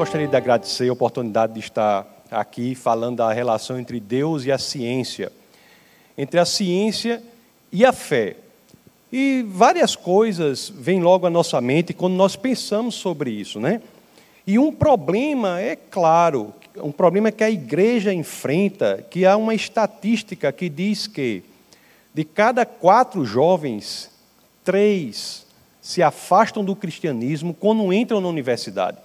gostaria de agradecer a oportunidade de estar aqui falando da relação entre Deus e a ciência, entre a ciência e a fé. E várias coisas vêm logo à nossa mente quando nós pensamos sobre isso, né? E um problema é claro, um problema que a igreja enfrenta, que há uma estatística que diz que de cada quatro jovens, três se afastam do cristianismo quando entram na universidade.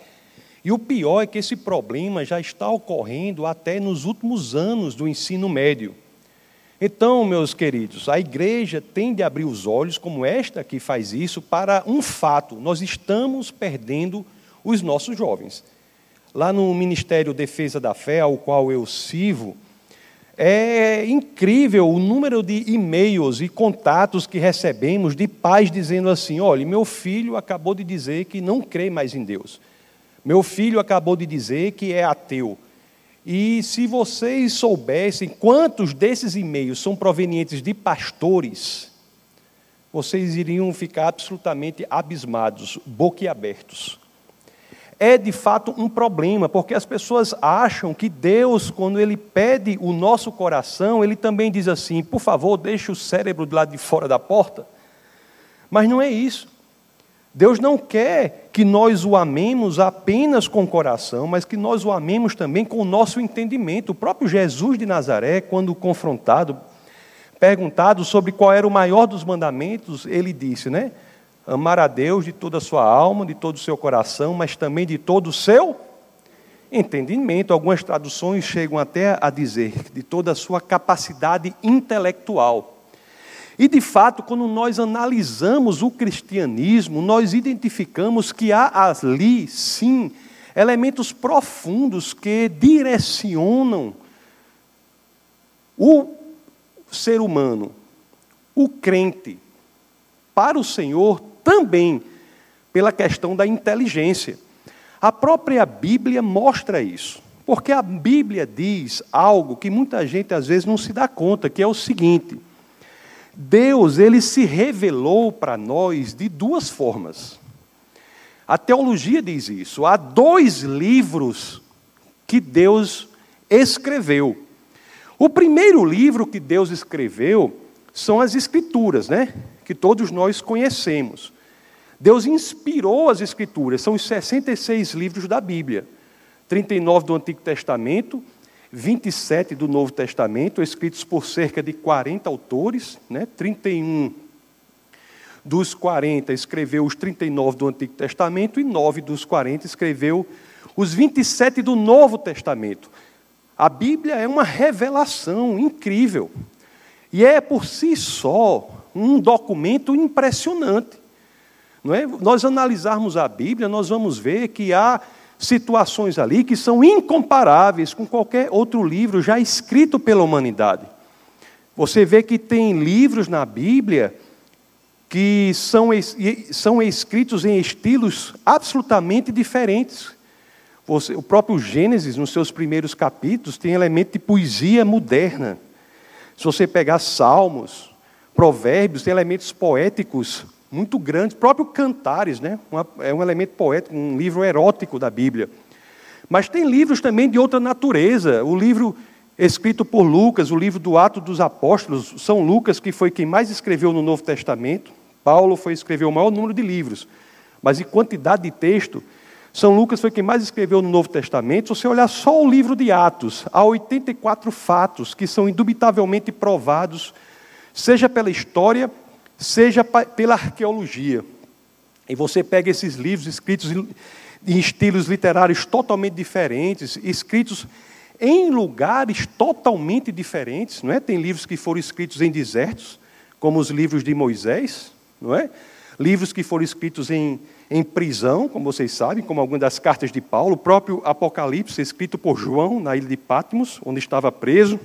E o pior é que esse problema já está ocorrendo até nos últimos anos do ensino médio. Então, meus queridos, a igreja tem de abrir os olhos, como esta que faz isso, para um fato: nós estamos perdendo os nossos jovens. Lá no Ministério Defesa da Fé, ao qual eu sirvo, é incrível o número de e-mails e contatos que recebemos de pais dizendo assim: olha, meu filho acabou de dizer que não crê mais em Deus. Meu filho acabou de dizer que é ateu. E se vocês soubessem quantos desses e-mails são provenientes de pastores, vocês iriam ficar absolutamente abismados, boquiabertos. É de fato um problema, porque as pessoas acham que Deus, quando Ele pede o nosso coração, Ele também diz assim: por favor, deixe o cérebro do lado de fora da porta. Mas não é isso. Deus não quer que nós o amemos apenas com o coração, mas que nós o amemos também com o nosso entendimento. O próprio Jesus de Nazaré, quando confrontado, perguntado sobre qual era o maior dos mandamentos, ele disse, né? Amar a Deus de toda a sua alma, de todo o seu coração, mas também de todo o seu entendimento. Algumas traduções chegam até a dizer de toda a sua capacidade intelectual. E de fato, quando nós analisamos o cristianismo, nós identificamos que há ali, sim, elementos profundos que direcionam o ser humano, o crente, para o Senhor também pela questão da inteligência. A própria Bíblia mostra isso. Porque a Bíblia diz algo que muita gente às vezes não se dá conta, que é o seguinte: Deus, ele se revelou para nós de duas formas. A teologia diz isso. Há dois livros que Deus escreveu. O primeiro livro que Deus escreveu são as Escrituras, né? Que todos nós conhecemos. Deus inspirou as Escrituras, são os 66 livros da Bíblia. 39 do Antigo Testamento 27 do Novo Testamento, escritos por cerca de 40 autores, né? 31 dos 40 escreveu os 39 do Antigo Testamento e 9 dos 40 escreveu os 27 do Novo Testamento. A Bíblia é uma revelação incrível. E é por si só um documento impressionante. Não é? Nós analisarmos a Bíblia, nós vamos ver que há situações ali que são incomparáveis com qualquer outro livro já escrito pela humanidade. Você vê que tem livros na Bíblia que são, são escritos em estilos absolutamente diferentes. Você, o próprio Gênesis, nos seus primeiros capítulos, tem elemento de poesia moderna. Se você pegar Salmos, Provérbios, tem elementos poéticos muito grande, próprio Cantares, né? é um elemento poético, um livro erótico da Bíblia. Mas tem livros também de outra natureza. O livro escrito por Lucas, o livro do Ato dos Apóstolos, São Lucas, que foi quem mais escreveu no Novo Testamento. Paulo foi escrever o maior número de livros, mas em quantidade de texto, São Lucas foi quem mais escreveu no Novo Testamento. Se você olhar só o livro de Atos, há 84 fatos que são indubitavelmente provados, seja pela história, seja pela arqueologia. E você pega esses livros escritos em estilos literários totalmente diferentes, escritos em lugares totalmente diferentes, não é? Tem livros que foram escritos em desertos, como os livros de Moisés, não é? Livros que foram escritos em, em prisão, como vocês sabem, como algumas das cartas de Paulo, o próprio Apocalipse, escrito por João na ilha de Patmos, onde estava preso.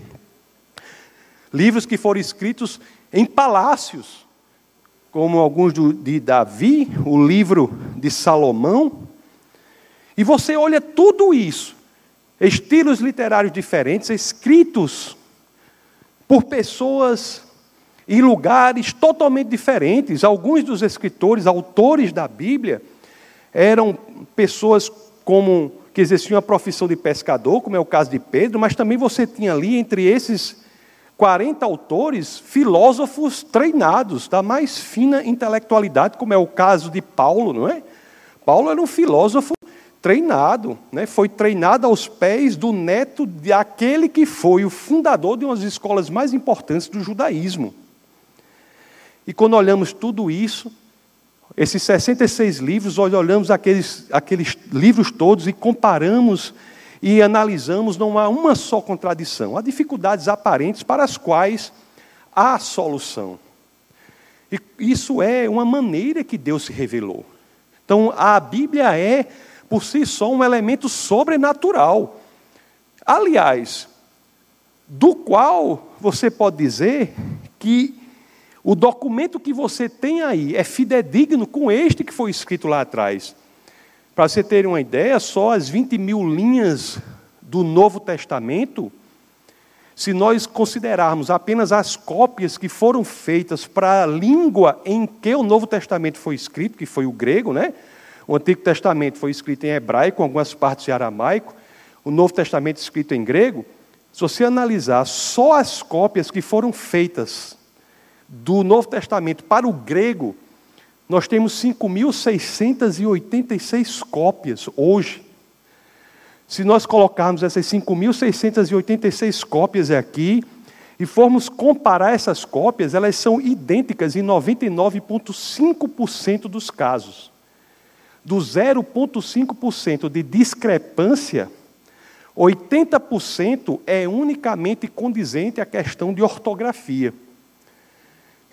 Livros que foram escritos em palácios, como alguns do, de Davi, o livro de Salomão. E você olha tudo isso, estilos literários diferentes, escritos por pessoas em lugares totalmente diferentes. Alguns dos escritores, autores da Bíblia, eram pessoas como que exerciam a profissão de pescador, como é o caso de Pedro, mas também você tinha ali, entre esses 40 autores, filósofos treinados da mais fina intelectualidade, como é o caso de Paulo, não é? Paulo era um filósofo treinado, né? foi treinado aos pés do neto de aquele que foi o fundador de uma das escolas mais importantes do judaísmo. E quando olhamos tudo isso, esses 66 livros, olhamos aqueles, aqueles livros todos e comparamos e analisamos, não há uma só contradição. Há dificuldades aparentes para as quais há solução. E isso é uma maneira que Deus se revelou. Então, a Bíblia é, por si só, um elemento sobrenatural. Aliás, do qual você pode dizer que o documento que você tem aí é fidedigno com este que foi escrito lá atrás. Para você ter uma ideia, só as 20 mil linhas do Novo Testamento, se nós considerarmos apenas as cópias que foram feitas para a língua em que o Novo Testamento foi escrito, que foi o grego, né? O Antigo Testamento foi escrito em hebraico, algumas partes em aramaico, o Novo Testamento escrito em grego. Se você analisar só as cópias que foram feitas do Novo Testamento para o grego, nós temos 5.686 cópias hoje. Se nós colocarmos essas 5.686 cópias aqui e formos comparar essas cópias, elas são idênticas em 99,5% dos casos. Do 0,5% de discrepância, 80% é unicamente condizente à questão de ortografia.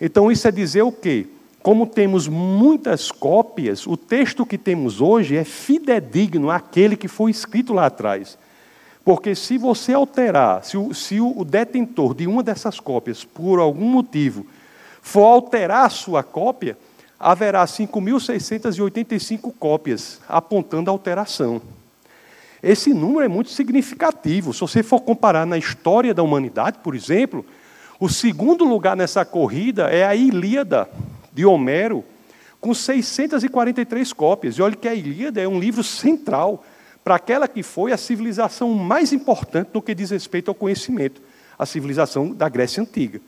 Então, isso é dizer o quê? Como temos muitas cópias, o texto que temos hoje é fidedigno àquele que foi escrito lá atrás. Porque se você alterar, se o, se o detentor de uma dessas cópias, por algum motivo, for alterar a sua cópia, haverá 5.685 cópias apontando a alteração. Esse número é muito significativo. Se você for comparar na história da humanidade, por exemplo, o segundo lugar nessa corrida é a Ilíada, de Homero, com 643 cópias. E olha que a Ilíada é um livro central para aquela que foi a civilização mais importante no que diz respeito ao conhecimento, a civilização da Grécia Antiga.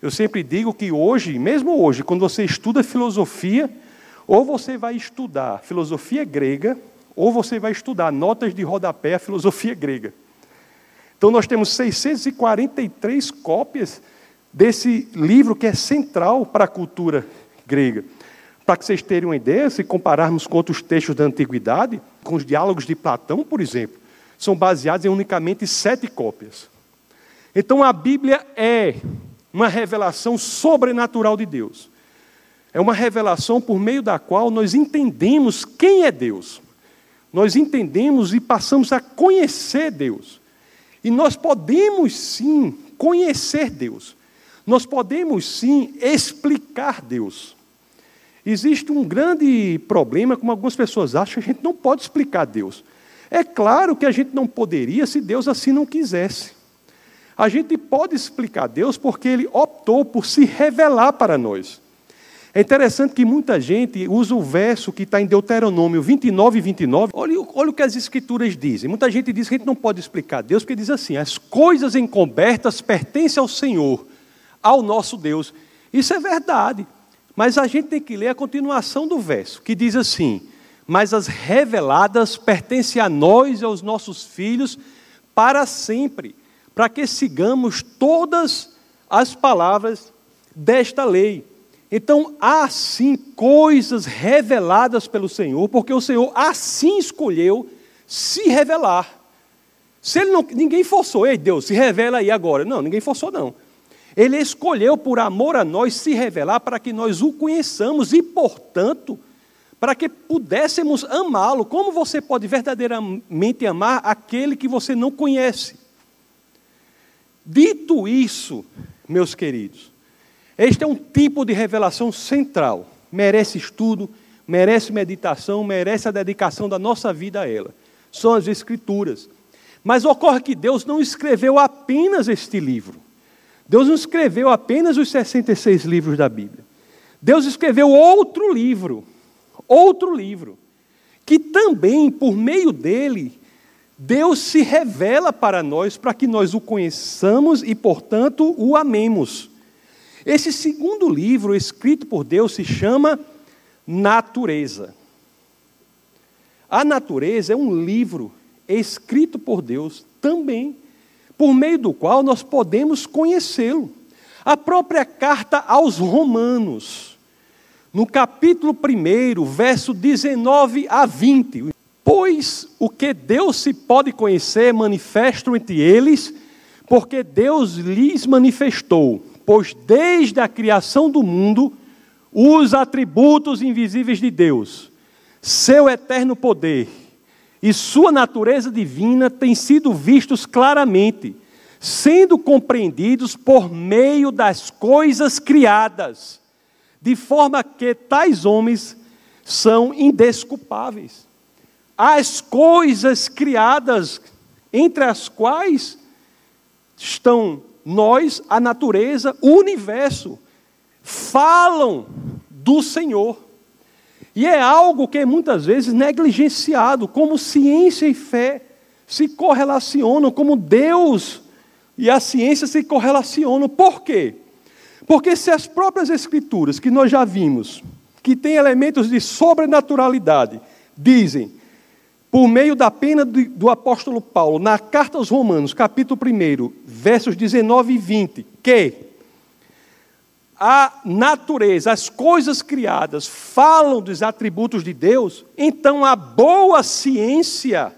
Eu sempre digo que hoje, mesmo hoje, quando você estuda filosofia, ou você vai estudar filosofia grega, ou você vai estudar notas de rodapé a filosofia grega. Então nós temos 643 cópias desse livro que é central para a cultura grega. Para que vocês tenham uma ideia, se compararmos com outros textos da antiguidade, com os diálogos de Platão, por exemplo, são baseados em unicamente sete cópias. Então a Bíblia é uma revelação sobrenatural de Deus. É uma revelação por meio da qual nós entendemos quem é Deus. Nós entendemos e passamos a conhecer Deus. E nós podemos sim conhecer Deus. Nós podemos sim explicar Deus. Existe um grande problema, como algumas pessoas acham, que a gente não pode explicar Deus. É claro que a gente não poderia se Deus assim não quisesse. A gente pode explicar Deus porque Ele optou por se revelar para nós. É interessante que muita gente usa o verso que está em Deuteronômio 29 e 29. Olha, olha o que as escrituras dizem. Muita gente diz que a gente não pode explicar Deus, porque diz assim: as coisas encobertas pertencem ao Senhor, ao nosso Deus. Isso é verdade. Mas a gente tem que ler a continuação do verso, que diz assim: Mas as reveladas pertencem a nós e aos nossos filhos para sempre, para que sigamos todas as palavras desta lei. Então, há sim coisas reveladas pelo Senhor, porque o Senhor assim escolheu se revelar. Se ele não, ninguém forçou, ei Deus, se revela aí agora. Não, ninguém forçou não. Ele escolheu por amor a nós se revelar para que nós o conheçamos e, portanto, para que pudéssemos amá-lo. Como você pode verdadeiramente amar aquele que você não conhece? Dito isso, meus queridos, este é um tipo de revelação central. Merece estudo, merece meditação, merece a dedicação da nossa vida a ela. São as Escrituras. Mas ocorre que Deus não escreveu apenas este livro. Deus não escreveu apenas os 66 livros da Bíblia. Deus escreveu outro livro. Outro livro. que também, por meio dele, Deus se revela para nós, para que nós o conheçamos e, portanto, o amemos. Esse segundo livro, escrito por Deus, se chama Natureza. A Natureza é um livro escrito por Deus também, por meio do qual nós podemos conhecê-lo. A própria carta aos Romanos, no capítulo 1, verso 19 a 20. Pois o que Deus se pode conhecer manifesto entre eles, porque Deus lhes manifestou, pois desde a criação do mundo, os atributos invisíveis de Deus, seu eterno poder e sua natureza divina têm sido vistos claramente, sendo compreendidos por meio das coisas criadas, de forma que tais homens são indesculpáveis. As coisas criadas, entre as quais estão nós, a natureza, o universo, falam do Senhor. E é algo que é muitas vezes negligenciado, como ciência e fé se correlacionam, como Deus e a ciência se correlacionam. Por quê? Porque se as próprias escrituras que nós já vimos, que têm elementos de sobrenaturalidade, dizem, por meio da pena do apóstolo Paulo, na carta aos Romanos, capítulo 1, versos 19 e 20, que a natureza, as coisas criadas falam dos atributos de Deus, então a boa ciência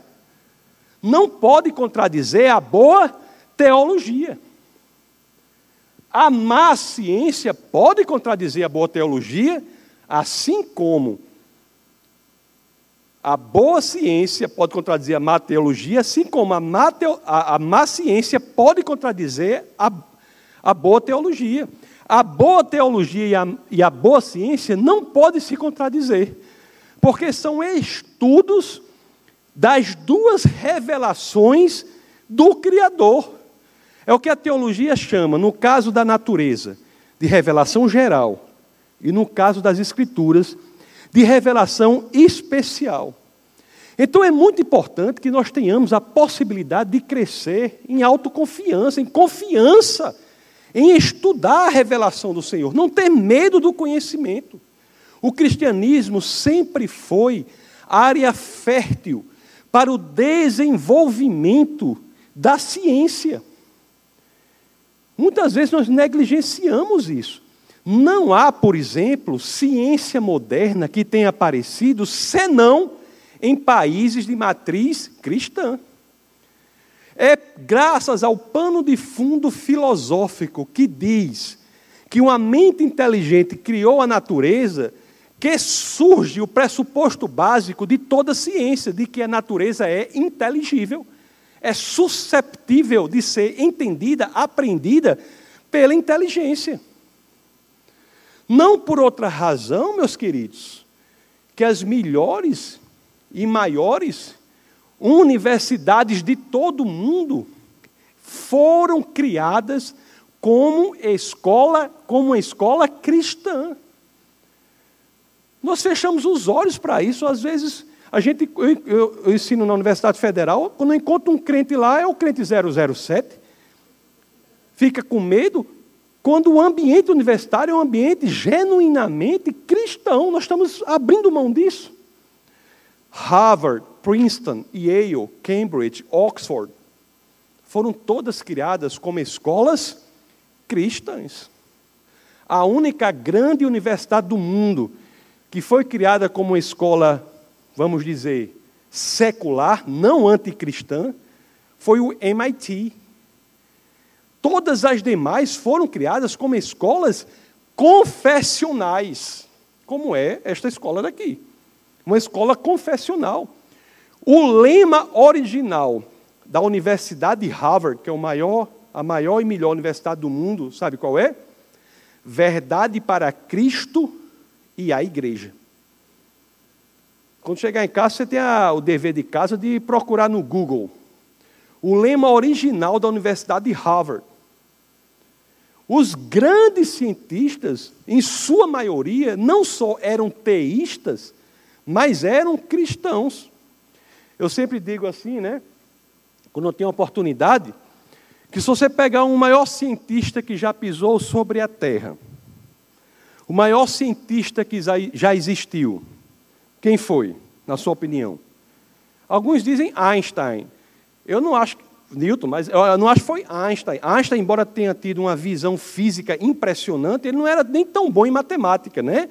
não pode contradizer a boa teologia. A má ciência pode contradizer a boa teologia, assim como a boa ciência pode contradizer a má teologia, assim como a má, teo, a, a má ciência pode contradizer a, a boa teologia. A boa teologia e a, e a boa ciência não podem se contradizer, porque são estudos das duas revelações do Criador. É o que a teologia chama, no caso da natureza, de revelação geral, e no caso das Escrituras, de revelação especial. Então é muito importante que nós tenhamos a possibilidade de crescer em autoconfiança, em confiança em estudar a revelação do Senhor, não ter medo do conhecimento. O cristianismo sempre foi área fértil para o desenvolvimento da ciência. Muitas vezes nós negligenciamos isso. Não há, por exemplo, ciência moderna que tenha aparecido senão em países de matriz cristã. É graças ao pano de fundo filosófico que diz que uma mente inteligente criou a natureza que surge o pressuposto básico de toda ciência, de que a natureza é inteligível, é susceptível de ser entendida, aprendida pela inteligência. Não por outra razão, meus queridos, que as melhores e maiores universidades de todo o mundo foram criadas como escola, como escola cristã. Nós fechamos os olhos para isso, às vezes a gente eu, eu, eu, ensino na Universidade Federal, quando eu encontro um crente lá, é o crente 007. Fica com medo, quando o ambiente universitário é um ambiente genuinamente cristão, nós estamos abrindo mão disso. Harvard, Princeton, Yale, Cambridge, Oxford, foram todas criadas como escolas cristãs. A única grande universidade do mundo que foi criada como uma escola, vamos dizer, secular, não anticristã, foi o MIT. Todas as demais foram criadas como escolas confessionais, como é esta escola daqui uma escola confessional. O lema original da Universidade de Harvard, que é maior, a maior e melhor universidade do mundo, sabe qual é? Verdade para Cristo e a Igreja. Quando chegar em casa, você tem a, o dever de casa de procurar no Google. O lema original da Universidade de Harvard. Os grandes cientistas, em sua maioria, não só eram teístas, mas eram cristãos. Eu sempre digo assim, né? Quando eu tenho oportunidade, que se você pegar um maior cientista que já pisou sobre a Terra, o maior cientista que já existiu, quem foi, na sua opinião? Alguns dizem Einstein. Eu não acho Newton, mas eu não acho que foi Einstein. Einstein, embora tenha tido uma visão física impressionante, ele não era nem tão bom em matemática, né?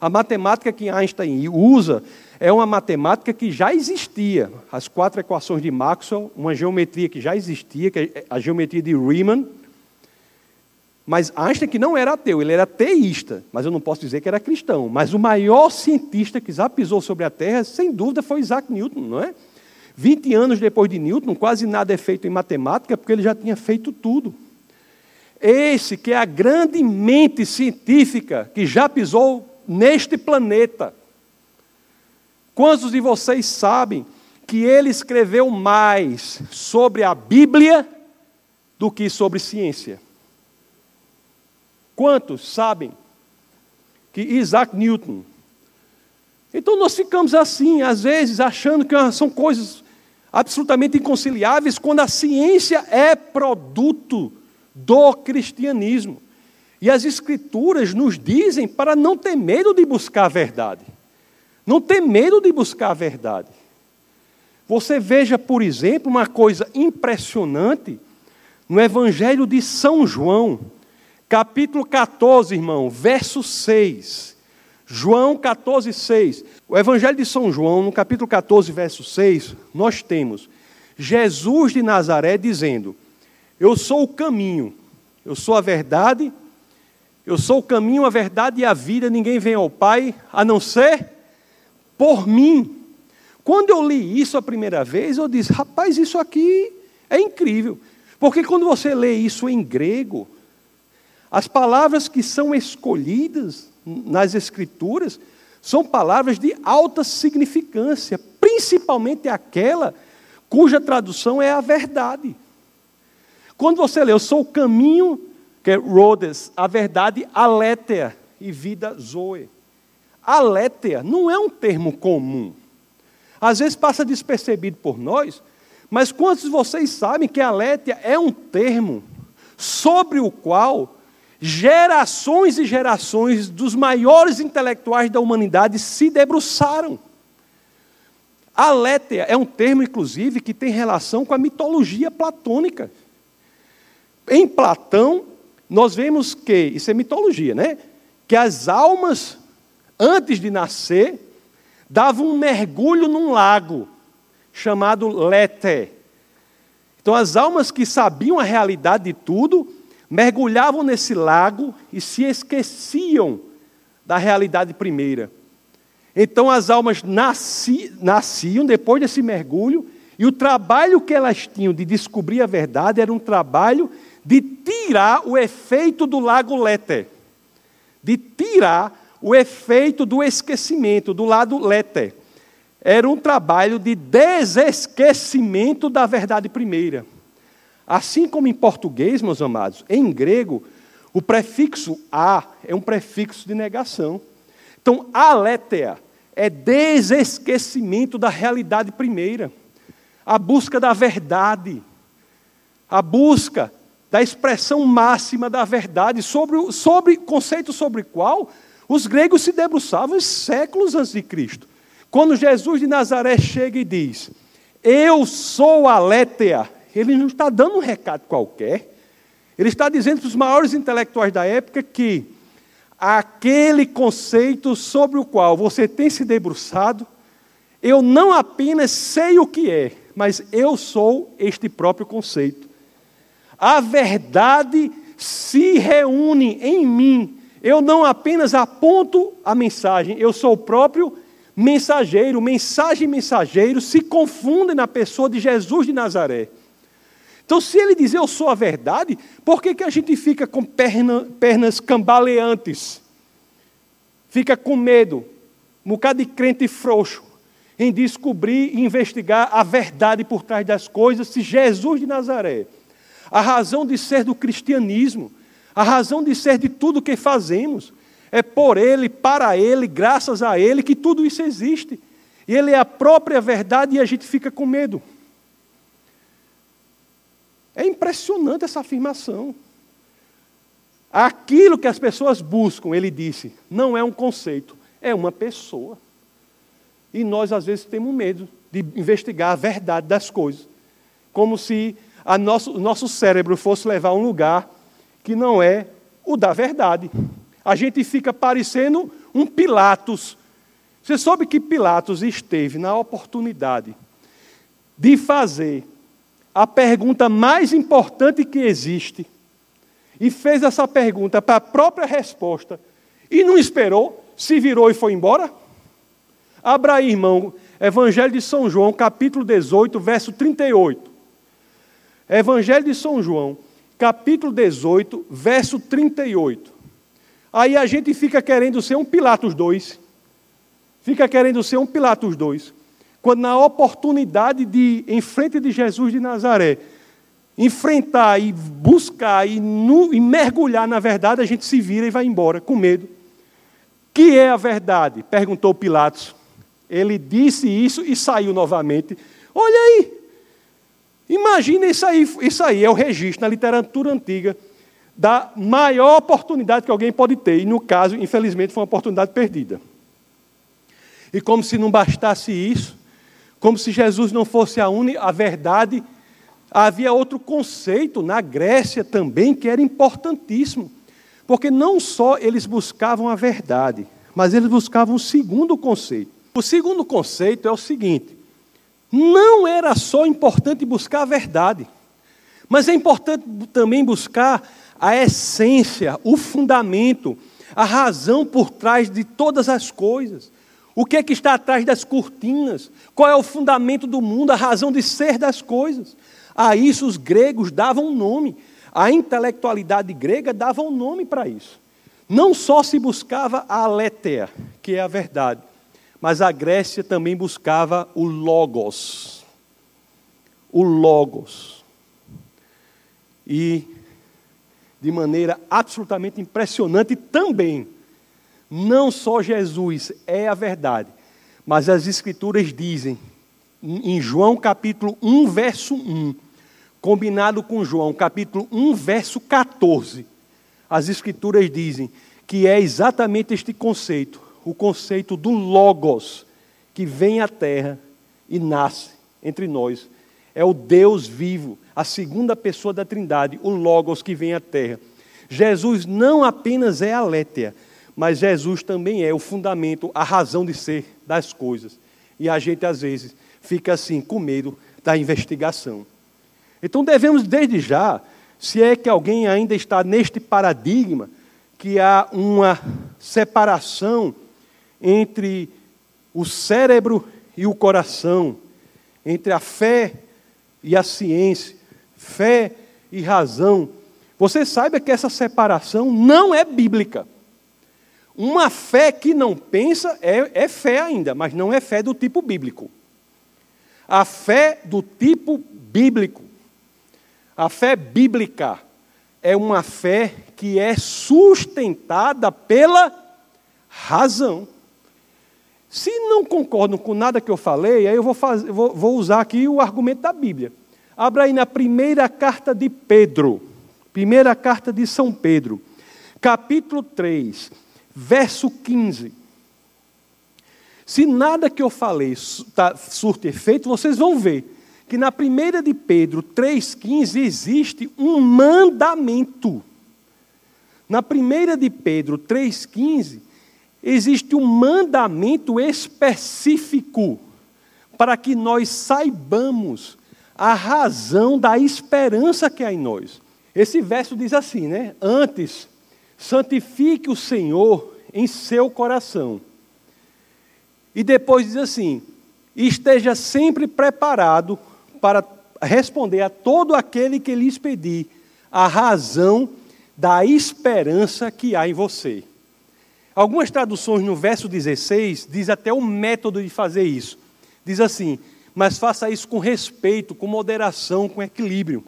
A matemática que Einstein usa é uma matemática que já existia. As quatro equações de Maxwell, uma geometria que já existia, que é a geometria de Riemann. Mas Einstein que não era ateu, ele era teísta, mas eu não posso dizer que era cristão. Mas o maior cientista que já pisou sobre a Terra, sem dúvida, foi Isaac Newton, não é? 20 anos depois de Newton, quase nada é feito em matemática, porque ele já tinha feito tudo. Esse que é a grande mente científica que já pisou neste planeta. Quantos de vocês sabem que ele escreveu mais sobre a Bíblia do que sobre ciência? Quantos sabem que Isaac Newton? Então nós ficamos assim, às vezes, achando que são coisas absolutamente inconciliáveis quando a ciência é produto do cristianismo. E as Escrituras nos dizem para não ter medo de buscar a verdade. Não ter medo de buscar a verdade. Você veja, por exemplo, uma coisa impressionante no Evangelho de São João, capítulo 14, irmão, verso 6. João 14, 6. O Evangelho de São João, no capítulo 14, verso 6, nós temos Jesus de Nazaré dizendo: Eu sou o caminho, eu sou a verdade, eu sou o caminho, a verdade e a vida, ninguém vem ao Pai a não ser por mim. Quando eu li isso a primeira vez, eu disse: rapaz, isso aqui é incrível. Porque quando você lê isso em grego, as palavras que são escolhidas nas Escrituras são palavras de alta significância, principalmente aquela cuja tradução é a verdade. Quando você lê, eu sou o caminho, que é Rhodes, a verdade, aletheia e vida zoe. Aletheia não é um termo comum. Às vezes passa despercebido por nós, mas quantos de vocês sabem que aletheia é um termo sobre o qual gerações e gerações dos maiores intelectuais da humanidade se debruçaram? Aletheia é um termo, inclusive, que tem relação com a mitologia platônica. Em Platão, nós vemos que, isso é mitologia, né? Que as almas antes de nascer, dava um mergulho num lago chamado Lete. Então, as almas que sabiam a realidade de tudo, mergulhavam nesse lago e se esqueciam da realidade primeira. Então, as almas nasci, nasciam depois desse mergulho, e o trabalho que elas tinham de descobrir a verdade era um trabalho de tirar o efeito do lago Lete, de tirar o efeito do esquecimento, do lado lete. Era um trabalho de desesquecimento da verdade primeira. Assim como em português, meus amados, em grego, o prefixo a é um prefixo de negação. Então, aletheia é desesquecimento da realidade primeira. A busca da verdade. A busca da expressão máxima da verdade sobre, sobre conceito sobre qual os gregos se debruçavam séculos antes de Cristo. Quando Jesus de Nazaré chega e diz: Eu sou a Létea, ele não está dando um recado qualquer. Ele está dizendo para os maiores intelectuais da época que aquele conceito sobre o qual você tem se debruçado, eu não apenas sei o que é, mas eu sou este próprio conceito. A verdade se reúne em mim eu não apenas aponto a mensagem, eu sou o próprio mensageiro. Mensagem e mensageiro se confundem na pessoa de Jesus de Nazaré. Então, se ele diz eu sou a verdade, por que, que a gente fica com perna, pernas cambaleantes? Fica com medo, um bocado de crente frouxo, em descobrir e investigar a verdade por trás das coisas, se Jesus de Nazaré, a razão de ser do cristianismo, a razão de ser de tudo o que fazemos É por Ele, para Ele, graças a Ele que tudo isso existe. E Ele é a própria verdade e a gente fica com medo. É impressionante essa afirmação. Aquilo que as pessoas buscam, ele disse, não é um conceito, é uma pessoa. E nós, às vezes, temos medo de investigar a verdade das coisas. Como se nosso, o nosso cérebro fosse levar a um lugar que não é o da verdade. A gente fica parecendo um Pilatos. Você soube que Pilatos esteve na oportunidade de fazer a pergunta mais importante que existe e fez essa pergunta para a própria resposta e não esperou, se virou e foi embora? Abra aí, irmão, Evangelho de São João, capítulo 18, verso 38. Evangelho de São João, capítulo 18, verso 38. Aí a gente fica querendo ser um Pilatos 2. Fica querendo ser um Pilatos 2. Quando na oportunidade de, em frente de Jesus de Nazaré, enfrentar e buscar e, nu, e mergulhar na verdade, a gente se vira e vai embora com medo. Que é a verdade? Perguntou Pilatos. Ele disse isso e saiu novamente. Olha aí. Imagina isso aí, isso aí é o registro na literatura antiga da maior oportunidade que alguém pode ter. E no caso, infelizmente, foi uma oportunidade perdida. E como se não bastasse isso, como se Jesus não fosse a única, a verdade Havia outro conceito na Grécia também que era importantíssimo, porque não só eles buscavam a verdade, mas eles buscavam um segundo conceito. O segundo conceito é o seguinte: não era só importante buscar a verdade, mas é importante também buscar a essência, o fundamento, a razão por trás de todas as coisas. O que é que está atrás das cortinas? Qual é o fundamento do mundo, a razão de ser das coisas? A isso os gregos davam um nome. A intelectualidade grega dava um nome para isso. Não só se buscava a aletheia, que é a verdade, mas a Grécia também buscava o logos. O logos. E de maneira absolutamente impressionante também, não só Jesus é a verdade, mas as escrituras dizem em João capítulo 1, verso 1, combinado com João, capítulo 1, verso 14, as Escrituras dizem que é exatamente este conceito, o conceito do Logos, que vem à terra e nasce entre nós. É o Deus vivo, a segunda pessoa da Trindade, o Logos que vem à terra. Jesus não apenas é a Létea, mas Jesus também é o fundamento, a razão de ser das coisas. E a gente, às vezes, fica assim, com medo da investigação. Então devemos, desde já, se é que alguém ainda está neste paradigma, que há uma separação entre o cérebro e o coração, entre a fé e a ciência, fé e razão. Você saiba que essa separação não é bíblica. Uma fé que não pensa é, é fé ainda, mas não é fé do tipo bíblico. A fé do tipo bíblico a fé bíblica é uma fé que é sustentada pela razão. Se não concordam com nada que eu falei, aí eu vou, fazer, vou, vou usar aqui o argumento da Bíblia. Abra aí na primeira carta de Pedro, primeira carta de São Pedro, capítulo 3, verso 15. Se nada que eu falei tá, surte efeito, vocês vão ver que na primeira de Pedro 3,15 existe um mandamento. Na primeira de Pedro 3,15 existe um mandamento específico para que nós saibamos a razão da esperança que há em nós. Esse verso diz assim, né? Antes, santifique o Senhor em seu coração. E depois diz assim: esteja sempre preparado para responder a todo aquele que lhes pedir a razão da esperança que há em você. Algumas traduções no verso 16 diz até o método de fazer isso. Diz assim: "Mas faça isso com respeito, com moderação, com equilíbrio".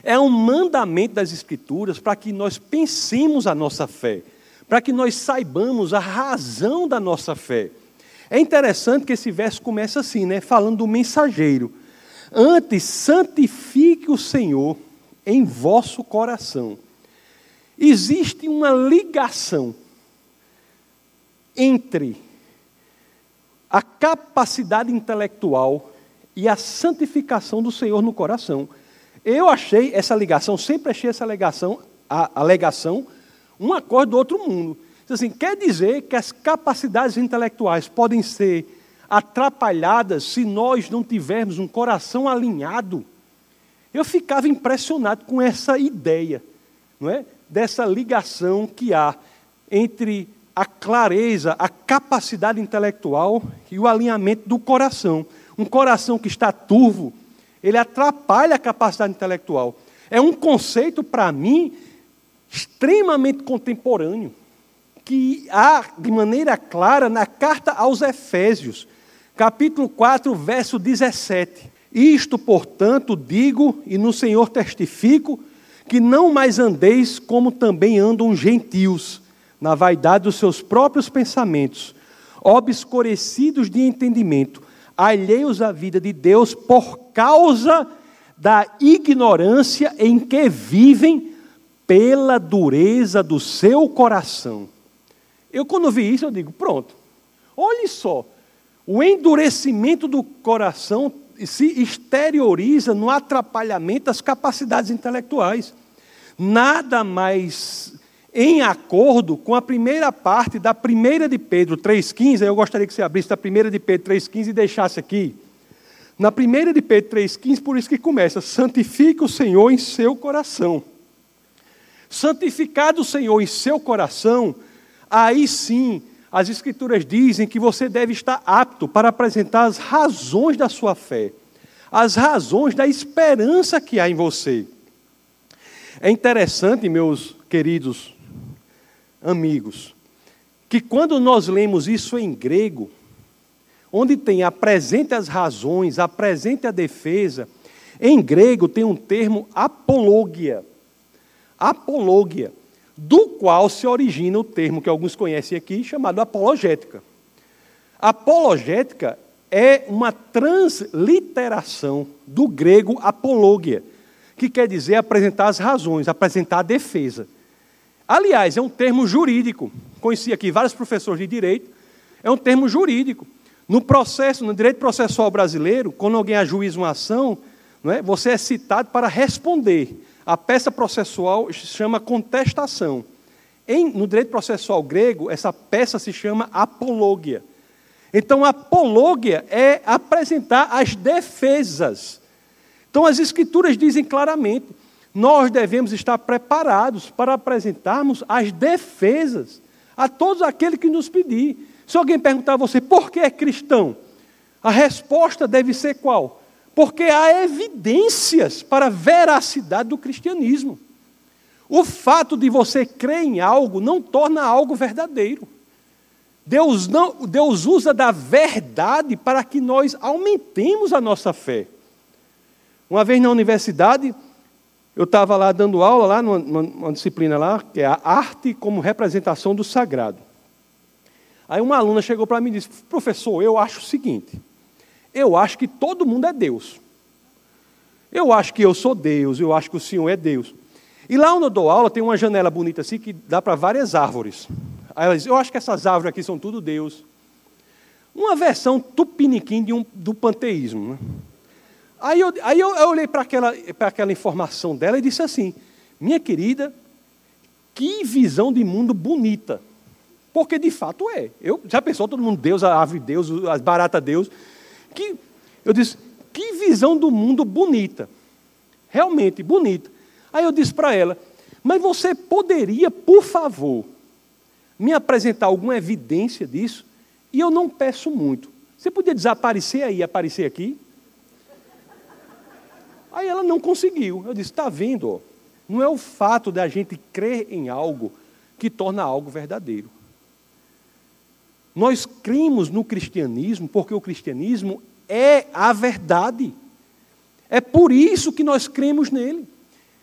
É um mandamento das escrituras para que nós pensemos a nossa fé, para que nós saibamos a razão da nossa fé. É interessante que esse verso começa assim, né, falando do mensageiro. Antes, santifique o Senhor em vosso coração. Existe uma ligação entre a capacidade intelectual e a santificação do Senhor no coração. Eu achei essa ligação, sempre achei essa ligação, a alegação, um acorde do outro mundo. Assim, quer dizer que as capacidades intelectuais podem ser atrapalhadas se nós não tivermos um coração alinhado. Eu ficava impressionado com essa ideia, não é? Dessa ligação que há entre a clareza, a capacidade intelectual e o alinhamento do coração. Um coração que está turvo, ele atrapalha a capacidade intelectual. É um conceito, para mim, extremamente contemporâneo, que há de maneira clara na carta aos Efésios, capítulo 4, verso 17. Isto, portanto, digo e no Senhor testifico, que não mais andeis como também andam os gentios, na vaidade dos seus próprios pensamentos, obscurecidos de entendimento, alheios à vida de Deus por causa da ignorância em que vivem pela dureza do seu coração. Eu, quando vi isso, eu digo: pronto, olhe só, o endurecimento do coração se exterioriza no atrapalhamento das capacidades intelectuais. Nada mais em acordo com a primeira parte da primeira de Pedro 3,15, eu gostaria que você abrisse a primeira de Pedro 3,15 e deixasse aqui. Na primeira de Pedro 3,15, por isso que começa, santifique o Senhor em seu coração. Santificado o Senhor em seu coração, aí sim as Escrituras dizem que você deve estar apto para apresentar as razões da sua fé, as razões da esperança que há em você. É interessante, meus queridos amigos, que quando nós lemos isso em grego, onde tem apresente as razões, apresente a defesa, em grego tem um termo apologia. Apologia, do qual se origina o termo que alguns conhecem aqui, chamado apologética. Apologética é uma transliteração do grego apologia, que quer dizer apresentar as razões, apresentar a defesa. Aliás, é um termo jurídico. Conheci aqui vários professores de direito. É um termo jurídico. No processo, no direito processual brasileiro, quando alguém ajuiza uma ação, é, você é citado para responder. A peça processual se chama contestação. Em, no direito processual grego, essa peça se chama apologia. Então, apologia é apresentar as defesas. Então, as escrituras dizem claramente: nós devemos estar preparados para apresentarmos as defesas a todos aqueles que nos pedir. Se alguém perguntar a você por que é cristão, a resposta deve ser qual? Porque há evidências para a veracidade do cristianismo. O fato de você crer em algo não torna algo verdadeiro. Deus, não, Deus usa da verdade para que nós aumentemos a nossa fé. Uma vez na universidade, eu estava lá dando aula, lá numa, numa, disciplina lá, que é a arte como representação do sagrado. Aí uma aluna chegou para mim e disse, professor, eu acho o seguinte, eu acho que todo mundo é Deus. Eu acho que eu sou Deus, eu acho que o Senhor é Deus. E lá onde eu dou aula tem uma janela bonita assim que dá para várias árvores. Aí ela diz, eu acho que essas árvores aqui são tudo Deus. Uma versão tupiniquim um, do panteísmo. Né? Aí eu, aí eu, eu olhei para aquela, aquela informação dela e disse assim: minha querida, que visão de mundo bonita. Porque de fato é. Eu, já pensou todo mundo Deus, a ave Deus, as barata Deus. Que, eu disse, que visão do mundo bonita. Realmente bonita. Aí eu disse para ela, mas você poderia, por favor, me apresentar alguma evidência disso? E eu não peço muito. Você podia desaparecer aí aparecer aqui? Aí ela não conseguiu. Eu disse: está vendo? Ó, não é o fato da gente crer em algo que torna algo verdadeiro. Nós cremos no cristianismo porque o cristianismo é a verdade. É por isso que nós cremos nele.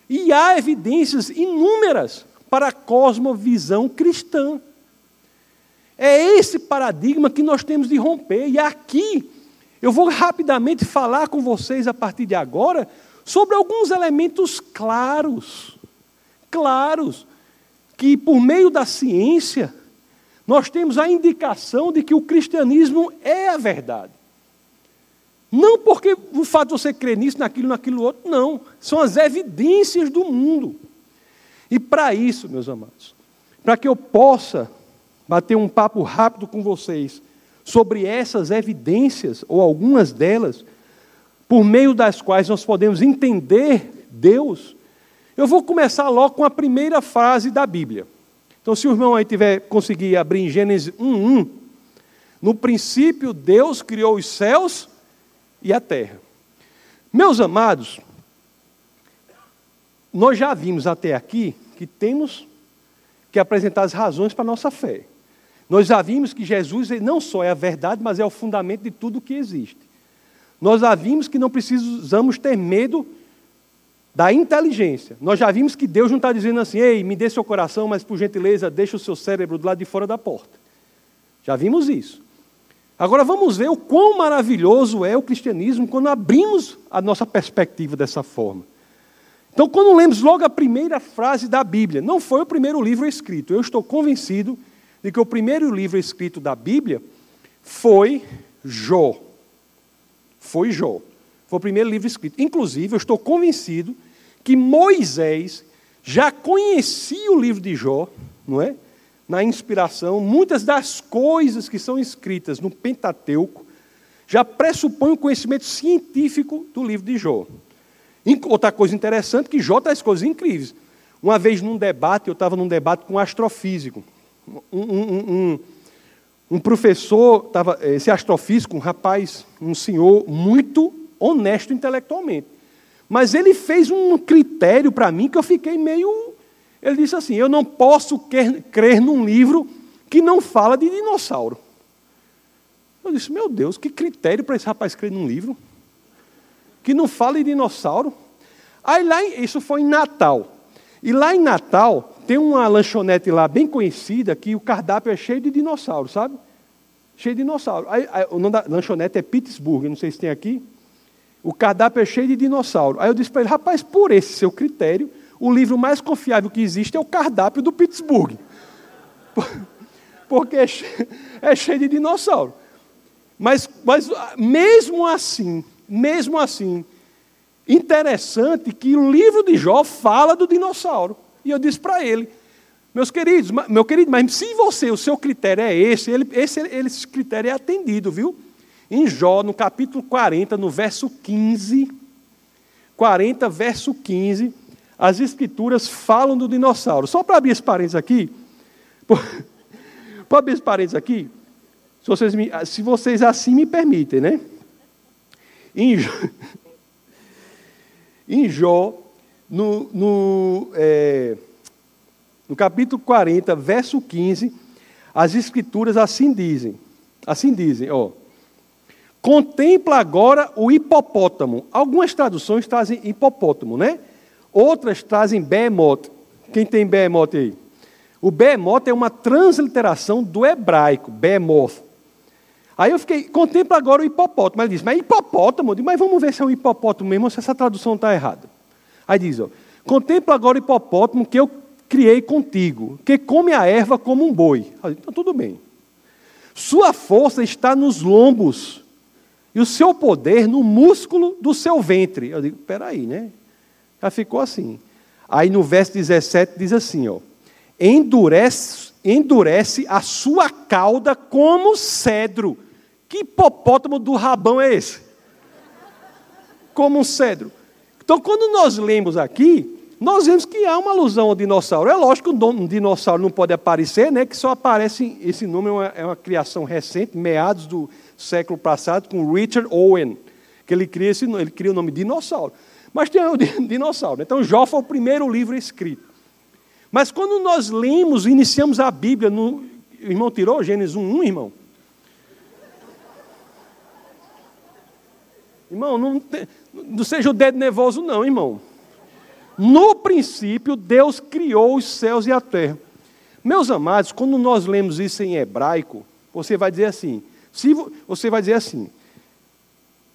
E há evidências inúmeras para a cosmovisão cristã. É esse paradigma que nós temos de romper. E aqui, eu vou rapidamente falar com vocês a partir de agora sobre alguns elementos claros, claros, que por meio da ciência nós temos a indicação de que o cristianismo é a verdade. Não porque o fato de você crer nisso, naquilo, naquilo outro, não. São as evidências do mundo. E para isso, meus amados, para que eu possa bater um papo rápido com vocês sobre essas evidências, ou algumas delas, por meio das quais nós podemos entender Deus, eu vou começar logo com a primeira frase da Bíblia. Então, se o irmão aí tiver conseguir abrir em Gênesis 1:1, no princípio Deus criou os céus e a terra. Meus amados, nós já vimos até aqui que temos que apresentar as razões para a nossa fé. Nós já vimos que Jesus não só é a verdade, mas é o fundamento de tudo o que existe. Nós já vimos que não precisamos ter medo da inteligência. Nós já vimos que Deus não está dizendo assim, ei, me dê seu coração, mas por gentileza, deixa o seu cérebro do lado de fora da porta. Já vimos isso. Agora vamos ver o quão maravilhoso é o cristianismo quando abrimos a nossa perspectiva dessa forma. Então, quando lemos logo a primeira frase da Bíblia, não foi o primeiro livro escrito, eu estou convencido de que o primeiro livro escrito da Bíblia foi Jó. Foi Jó. Foi o primeiro livro escrito. Inclusive, eu estou convencido que Moisés já conhecia o livro de Jó, não é? Na inspiração, muitas das coisas que são escritas no Pentateuco já pressupõem o conhecimento científico do livro de Jó. Outra coisa interessante que Jó traz coisas incríveis. Uma vez num debate, eu estava num debate com um astrofísico um, um, um, um professor, tava, esse astrofísico, um rapaz, um senhor muito honesto intelectualmente. Mas ele fez um critério para mim que eu fiquei meio. Ele disse assim: Eu não posso crer num livro que não fala de dinossauro. Eu disse: Meu Deus, que critério para esse rapaz crer num livro que não fala de dinossauro? Aí lá, isso foi em Natal. E lá em Natal, tem uma lanchonete lá bem conhecida que o cardápio é cheio de dinossauro, sabe? Cheio de dinossauro. Aí, aí, o nome da lanchonete é Pittsburgh, não sei se tem aqui. O cardápio é cheio de dinossauro. Aí eu disse para ele, rapaz, por esse seu critério, o livro mais confiável que existe é o cardápio do Pittsburgh. Porque é cheio, é cheio de dinossauro. Mas, mas mesmo assim, mesmo assim, interessante que o livro de Jó fala do dinossauro. E eu disse para ele, meus queridos, meu querido, mas se você, o seu critério é esse, ele, esse, esse critério é atendido, viu? Em Jó, no capítulo 40, no verso 15, 40, verso 15, as escrituras falam do dinossauro. Só para abrir esse parênteses aqui, para abrir esse parênteses aqui, se vocês, me, se vocês assim me permitem, né? Em Jó, em Jó no, no, é, no capítulo 40, verso 15, as escrituras assim dizem, assim dizem, ó. Contempla agora o hipopótamo. Algumas traduções trazem hipopótamo, né? Outras trazem behemoth. Quem tem behemoth aí? O behemoth é uma transliteração do hebraico, behemoth. Aí eu fiquei, contempla agora o hipopótamo. Ele disse, mas hipopótamo? Eu disse, mas vamos ver se é um hipopótamo mesmo ou se essa tradução está errada. Aí diz: ó, Contempla agora o hipopótamo que eu criei contigo, que come a erva como um boi. Aí, então, tudo bem. Sua força está nos lombos e o seu poder no músculo do seu ventre. Eu digo: peraí, né? Já ficou assim. Aí no verso 17 diz assim: ó, endurece, endurece a sua cauda como cedro. Que hipopótamo do rabão é esse? Como um cedro. Então, quando nós lemos aqui, nós vemos que há uma alusão ao dinossauro. É lógico que um dinossauro não pode aparecer, né, que só aparece, esse nome é uma, é uma criação recente, meados do século passado, com Richard Owen, que ele cria, esse, ele cria o nome dinossauro. Mas tem o dinossauro. Então, Jó foi o primeiro livro escrito. Mas quando nós lemos, iniciamos a Bíblia, no, irmão tirou Gênesis 1, 1 irmão? Irmão, não, não seja o dedo nervoso, não, irmão. No princípio, Deus criou os céus e a terra. Meus amados, quando nós lemos isso em hebraico, você vai dizer assim: se você vai dizer assim,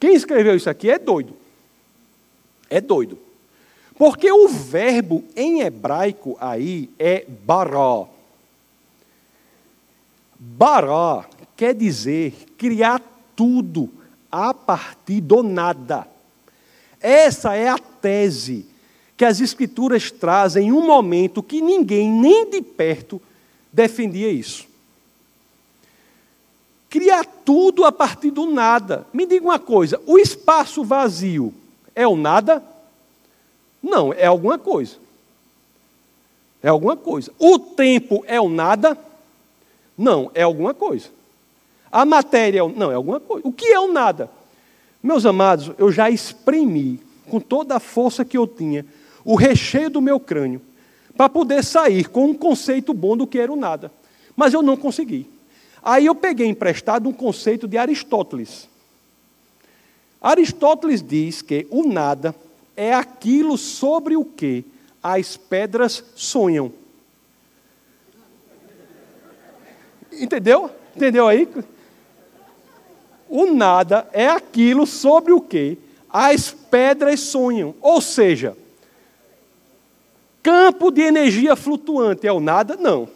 quem escreveu isso aqui é doido. É doido. Porque o verbo em hebraico aí é bará. Bará quer dizer criar tudo a partir do nada. Essa é a tese que as Escrituras trazem em um momento que ninguém, nem de perto, defendia isso. Criar tudo a partir do nada. Me diga uma coisa: o espaço vazio é o nada? Não, é alguma coisa. É alguma coisa. O tempo é o nada? Não, é alguma coisa. A matéria, é não, é alguma coisa. O que é o nada? Meus amados, eu já exprimi com toda a força que eu tinha o recheio do meu crânio para poder sair com um conceito bom do que era o nada. Mas eu não consegui. Aí eu peguei emprestado um conceito de Aristóteles. Aristóteles diz que o nada é aquilo sobre o que as pedras sonham. Entendeu? Entendeu aí? O nada é aquilo sobre o que as pedras sonham. Ou seja, campo de energia flutuante é o nada? Não.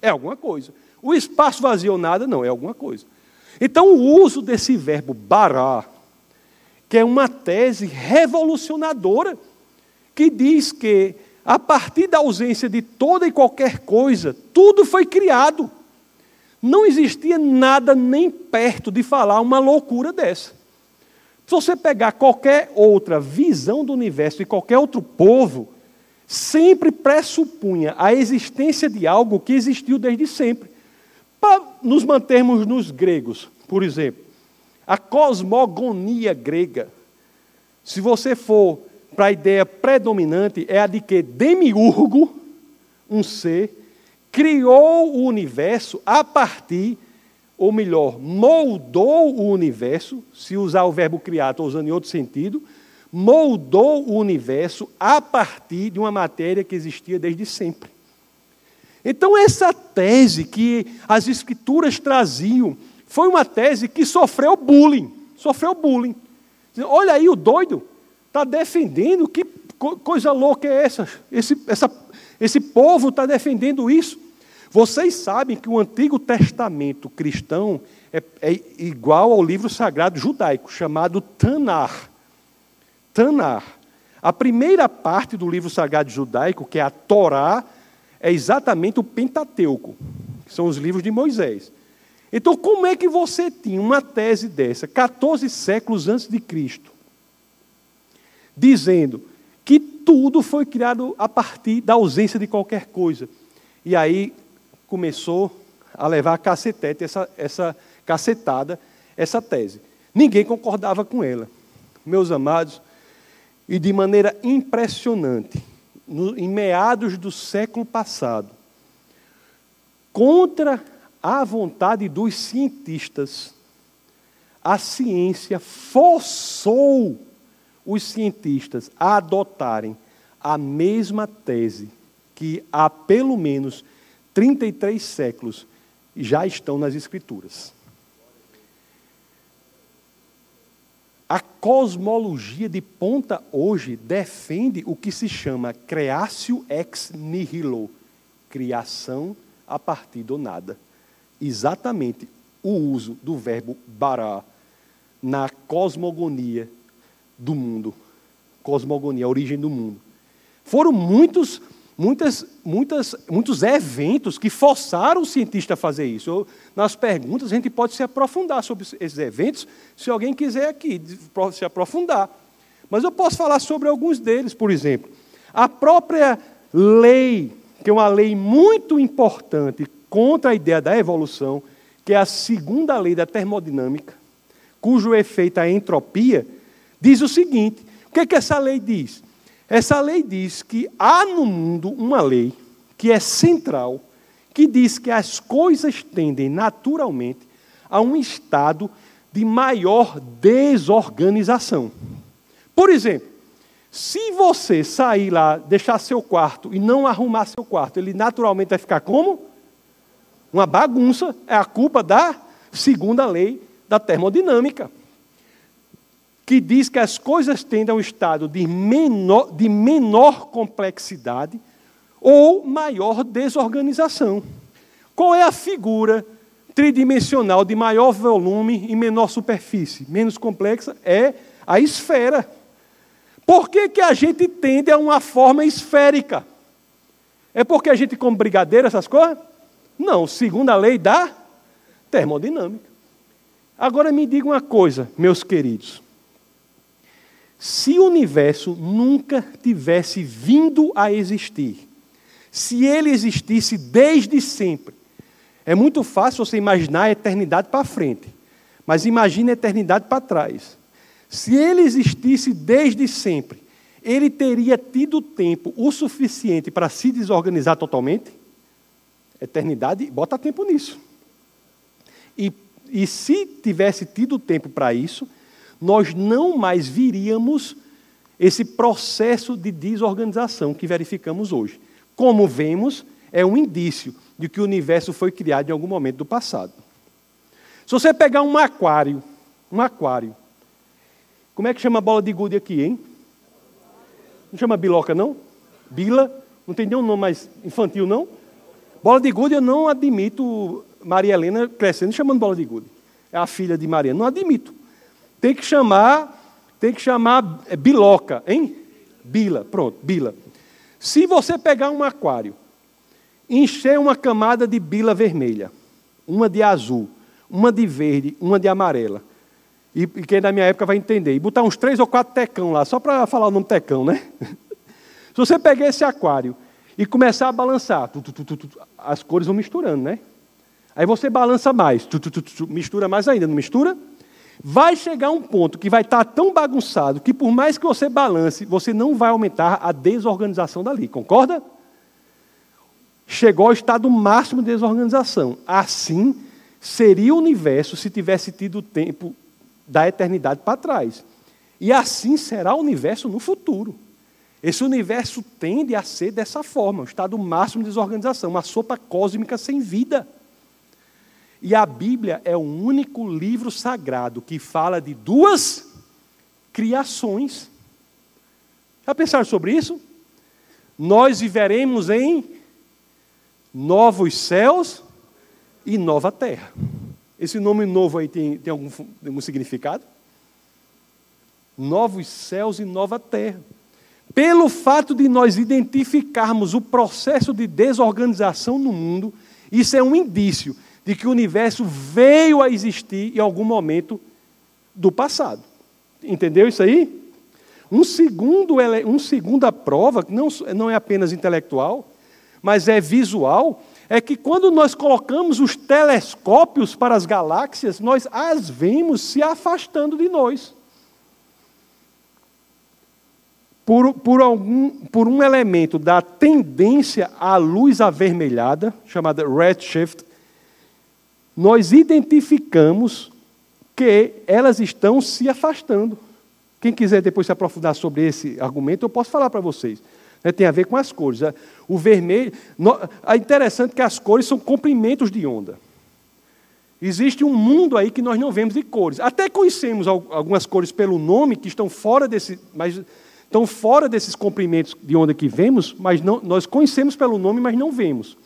É alguma coisa. O espaço vazio é o nada? Não, é alguma coisa. Então, o uso desse verbo bará, que é uma tese revolucionadora, que diz que, a partir da ausência de toda e qualquer coisa, tudo foi criado. Não existia nada nem perto de falar uma loucura dessa. Se você pegar qualquer outra visão do universo e qualquer outro povo, sempre pressupunha a existência de algo que existiu desde sempre. Para nos mantermos nos gregos, por exemplo, a cosmogonia grega, se você for para a ideia predominante, é a de que Demiurgo, um ser, criou o universo a partir, ou melhor, moldou o universo, se usar o verbo criar, estou usando em outro sentido, moldou o universo a partir de uma matéria que existia desde sempre. Então, essa tese que as escrituras traziam foi uma tese que sofreu bullying. Sofreu bullying. Olha aí o doido, está defendendo, que coisa louca é essa? Esse, essa, esse povo está defendendo isso. Vocês sabem que o Antigo Testamento cristão é, é igual ao livro sagrado judaico, chamado Tanar. Tanar. A primeira parte do livro sagrado judaico, que é a Torá, é exatamente o Pentateuco, que são os livros de Moisés. Então, como é que você tinha uma tese dessa, 14 séculos antes de Cristo, dizendo que tudo foi criado a partir da ausência de qualquer coisa? E aí começou a levar a cacetete, essa, essa cacetada, essa tese. Ninguém concordava com ela. Meus amados, e de maneira impressionante, no, em meados do século passado, contra a vontade dos cientistas, a ciência forçou os cientistas a adotarem a mesma tese que há pelo menos 33 séculos já estão nas Escrituras. A cosmologia de ponta hoje defende o que se chama creatio ex nihilo, criação a partir do nada. Exatamente o uso do verbo bará na cosmogonia do mundo. Cosmogonia, a origem do mundo. Foram muitos muitas, muitas, muitos eventos que forçaram o cientista a fazer isso. Eu, nas perguntas, a gente pode se aprofundar sobre esses eventos, se alguém quiser aqui se aprofundar. Mas eu posso falar sobre alguns deles, por exemplo. A própria lei, que é uma lei muito importante contra a ideia da evolução, que é a segunda lei da termodinâmica, cujo efeito é a entropia, diz o seguinte: o que, é que essa lei diz? Essa lei diz que há no mundo uma lei que é central, que diz que as coisas tendem naturalmente a um estado de maior desorganização. Por exemplo, Se você sair lá, deixar seu quarto e não arrumar seu quarto, ele naturalmente vai ficar como? Uma bagunça. É a culpa da segunda lei da termodinâmica, que diz que as coisas tendem ao estado de menor, de menor complexidade ou maior desorganização. Qual é a figura tridimensional de maior volume e menor superfície, menos complexa? É a esfera. Por que, que a gente tende a uma forma esférica? É porque a gente come brigadeiro, essas coisas? Não, segundo a lei da termodinâmica. Agora me diga uma coisa, meus queridos. Se o universo nunca tivesse vindo a existir, se ele existisse desde sempre, é muito fácil você imaginar a eternidade para frente, mas imagine a eternidade para trás. Se ele existisse desde sempre, ele teria tido tempo o suficiente para se desorganizar totalmente? Eternidade, bota tempo nisso. E, e se tivesse tido tempo para isso, nós não mais viríamos esse processo de desorganização que verificamos hoje. Como vemos, é um indício de que o universo foi criado em algum momento do passado. Se você pegar um aquário, um aquário, como é que chama a bola de gude aqui, hein? Não chama biloca, não? Bila? Não tem nenhum nome mais infantil, não? Bola de gude eu não admito Maria Helena crescendo chamando bola de gude. É a filha de Maria. Não admito. Tem que chamar, tem que chamar é, biloca, hein? Bila, pronto, bila. Se você pegar um aquário, encher uma camada de bila vermelha, uma de azul, uma de verde, uma de amarela, e, quem é da minha época vai entender. E botar uns três ou quatro tecão lá, só para falar o nome tecão, né? Se você pegar esse aquário e começar a balançar, tu, tu, tu, as cores vão misturando, né? Aí você balança mais, mistura mais ainda, não mistura? Vai chegar um ponto que vai estar tá tão bagunçado que, por mais que você balance, você não vai aumentar a desorganização dali, concorda? Chegou ao estado máximo de desorganização. Assim seria o universo se tivesse tido tempo da eternidade para trás. E assim será o universo no futuro. Esse universo tende a ser dessa forma, um estado máximo de desorganização, uma sopa cósmica sem vida. E a Bíblia é o único livro sagrado que fala de duas criações. Já pensaram sobre isso? Nós viveremos em novos céus e nova terra. Esse nome novo aí tem, tem algum, algum significado? Novos céus e nova terra. Pelo fato de nós identificarmos o processo de desorganização no mundo, isso é um indício de que o universo veio a existir em algum momento do passado. Entendeu isso aí? Um segundo, uma segunda prova, que não, não é apenas intelectual, mas é visual, é que quando nós colocamos os telescópios para as galáxias, nós as vemos se afastando de nós. Por, por, algum, por um elemento da tendência à luz avermelhada, chamada redshift, nós identificamos que elas estão se afastando. Quem quiser depois se aprofundar sobre esse argumento, eu posso falar para vocês. Né, tem a ver com as cores. Né. O vermelho. É interessante que as cores são comprimentos de onda. Existe um mundo aí que nós não vemos de cores. Até conhecemos algumas cores pelo nome que estão fora desse, mas estão fora desses comprimentos de onda que vemos, mas não, nós conhecemos pelo nome, mas não vemos.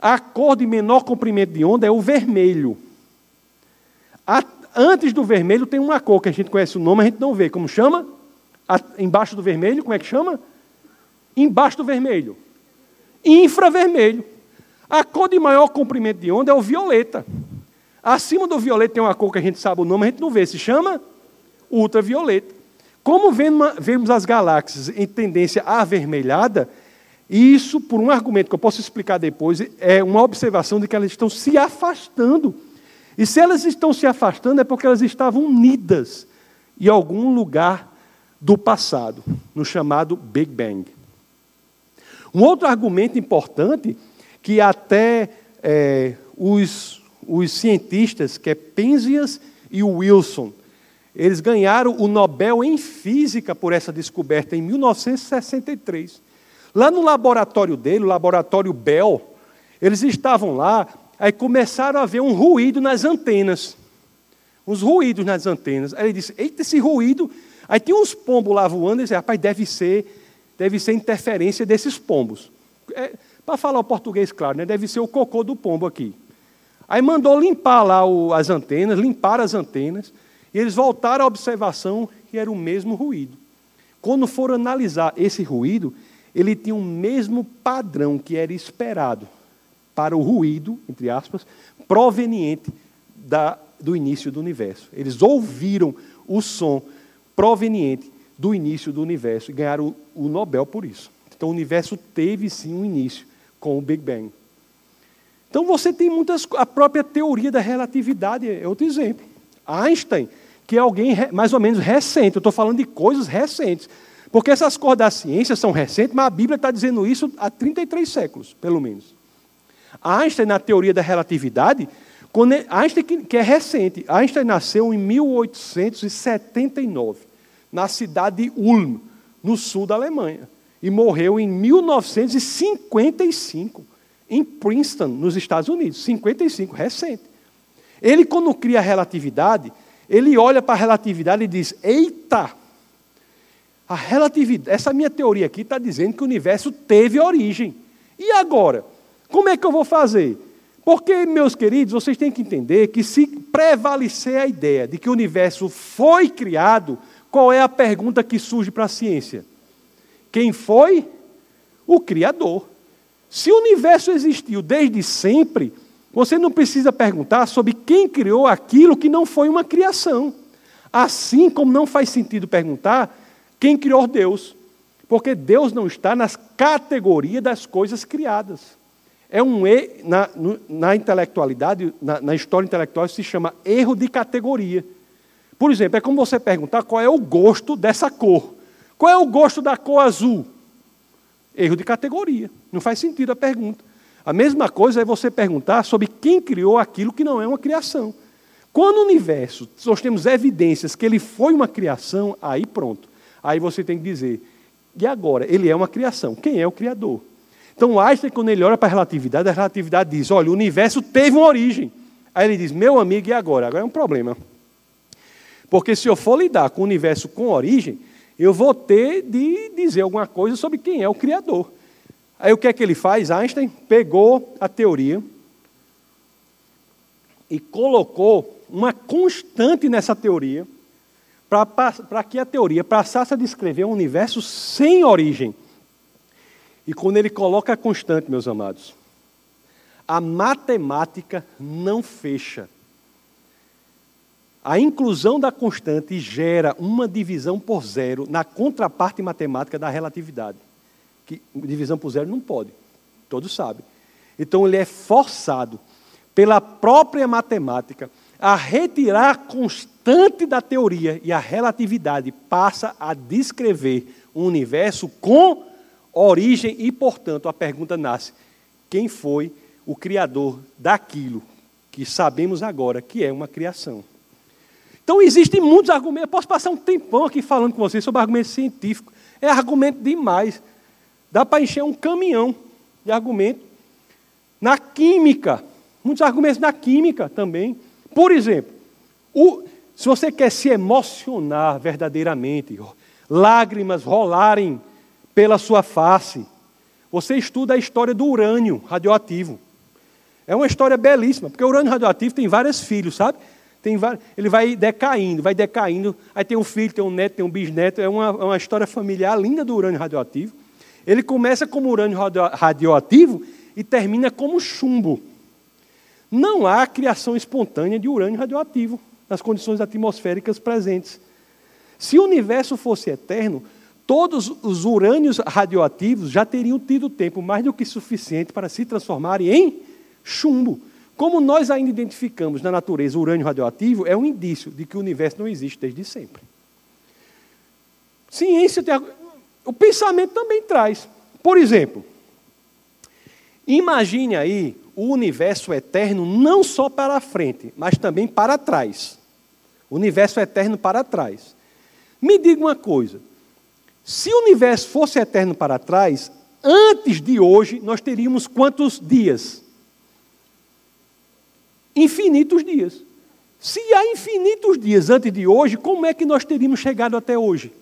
A cor de menor comprimento de onda é o vermelho. A, antes do vermelho tem uma cor que a gente conhece o nome, a gente não vê. Como chama? A, embaixo do vermelho, como é que chama? Embaixo do vermelho. Infravermelho. A cor de maior comprimento de onda é o violeta. Acima do violeta tem uma cor que a gente sabe o nome, a gente não vê, se chama ultravioleta. Como vemos as galáxias em tendência avermelhada, isso, por um argumento que eu posso explicar depois, é uma observação de que elas estão se afastando. E se elas estão se afastando, é porque elas estavam unidas em algum lugar do passado, no chamado Big Bang. Um outro argumento importante, que até é, os, os cientistas, que é Penzias e Wilson, Eles ganharam o Nobel em Física por essa descoberta em 1963. Lá no laboratório dele, o laboratório Bell, eles estavam lá, aí começaram a ver um ruído nas antenas. Uns ruídos nas antenas. Aí ele disse: Eita, esse ruído. Aí tinha uns pombos lá voando, e disse: Rapaz, deve ser, deve ser interferência desses pombos. É, Para falar o português claro, né? deve ser o cocô do pombo aqui. Aí mandou limpar lá o, as antenas, limpar as antenas, e eles voltaram à observação e era o mesmo ruído. Quando foram analisar esse ruído, ele tinha o mesmo padrão que era esperado para o ruído, entre aspas, proveniente da, do início do universo. Eles ouviram o som proveniente do início do universo e ganharam o, o Nobel por isso. Então o universo teve sim um início com o Big Bang. Então você tem muitas. A própria teoria da relatividade é outro exemplo. Einstein, que é alguém mais ou menos recente, eu estou falando de coisas recentes. Porque essas coisas da ciência são recentes, mas a Bíblia está dizendo isso há 33 séculos, pelo menos. Einstein, na teoria da relatividade, Einstein, que é recente, Einstein nasceu em 1879, na cidade de Ulm, no sul da Alemanha, e morreu em 1955, em Princeton, nos Estados Unidos. 55, recente. Ele, quando cria a relatividade, ele olha para a relatividade e diz: Eita, a relatividade, essa minha teoria aqui está dizendo que o universo teve origem. E agora? Como é que eu vou fazer? Porque, meus queridos, vocês têm que entender que se prevalecer a ideia de que o universo foi criado, qual é a pergunta que surge para a ciência? Quem foi? O Criador. Se o universo existiu desde sempre, você não precisa perguntar sobre quem criou aquilo que não foi uma criação. Assim como não faz sentido perguntar quem criou Deus? Porque Deus não está nas categorias das coisas criadas. É um e, na, na intelectualidade, na, na história intelectual, se chama erro de categoria. Por exemplo, é como você perguntar qual é o gosto dessa cor. Qual é o gosto da cor azul? Erro de categoria. Não faz sentido a pergunta. A mesma coisa é você perguntar sobre quem criou aquilo que não é uma criação. Quando o universo, nós temos evidências que ele foi uma criação, aí pronto. Aí você tem que dizer, e agora? Ele é uma criação. Quem é o Criador? Então Einstein, quando ele olha para a relatividade, a relatividade diz: olha, o universo teve uma origem. Aí ele diz: meu amigo, e agora? Agora é um problema. Porque se eu for lidar com o universo com origem, eu vou ter de dizer alguma coisa sobre quem é o Criador. Aí o que é que ele faz? Einstein pegou a teoria e colocou uma constante nessa teoria para que a teoria passasse a descrever um universo sem origem. E quando ele coloca a constante, meus amados, a matemática não fecha. A inclusão da constante gera uma divisão por zero na contraparte matemática da relatividade. Que divisão por zero não pode, todos sabem. Então ele é forçado pela própria matemática a retirar a constante da teoria e a relatividade passa a descrever um universo com origem e, portanto, a pergunta nasce: quem foi o criador daquilo que sabemos agora que é uma criação? Então, existem muitos argumentos. Eu posso passar um tempão aqui falando com vocês sobre argumento científico. É argumento demais. Dá para encher um caminhão de argumento. Na química, muitos argumentos na química também. Por exemplo, o, se você quer se emocionar verdadeiramente, lágrimas rolarem pela sua face, você estuda a história do urânio radioativo. É uma história belíssima, porque o urânio radioativo tem vários filhos, sabe? Tem ele vai decaindo, vai decaindo, aí tem um filho, tem um neto, tem um bisneto, é uma, é uma história familiar linda do urânio radioativo. Ele começa como urânio radioativo e termina como chumbo. Não há criação espontânea de urânio radioativo nas condições atmosféricas presentes. Se o universo fosse eterno, todos os urânios radioativos já teriam tido tempo mais do que suficiente para se transformarem em chumbo. Como nós ainda identificamos na natureza urânio radioativo, é um indício de que o universo não existe desde sempre. Ciência tem. O pensamento também traz. Por exemplo, imagine aí o universo eterno não só para frente, mas também para trás. Universo eterno para trás. Me diga uma coisa: se o universo fosse eterno para trás, antes de hoje nós teríamos quantos dias? Infinitos dias. Se há infinitos dias antes de hoje, como é que nós teríamos chegado até hoje?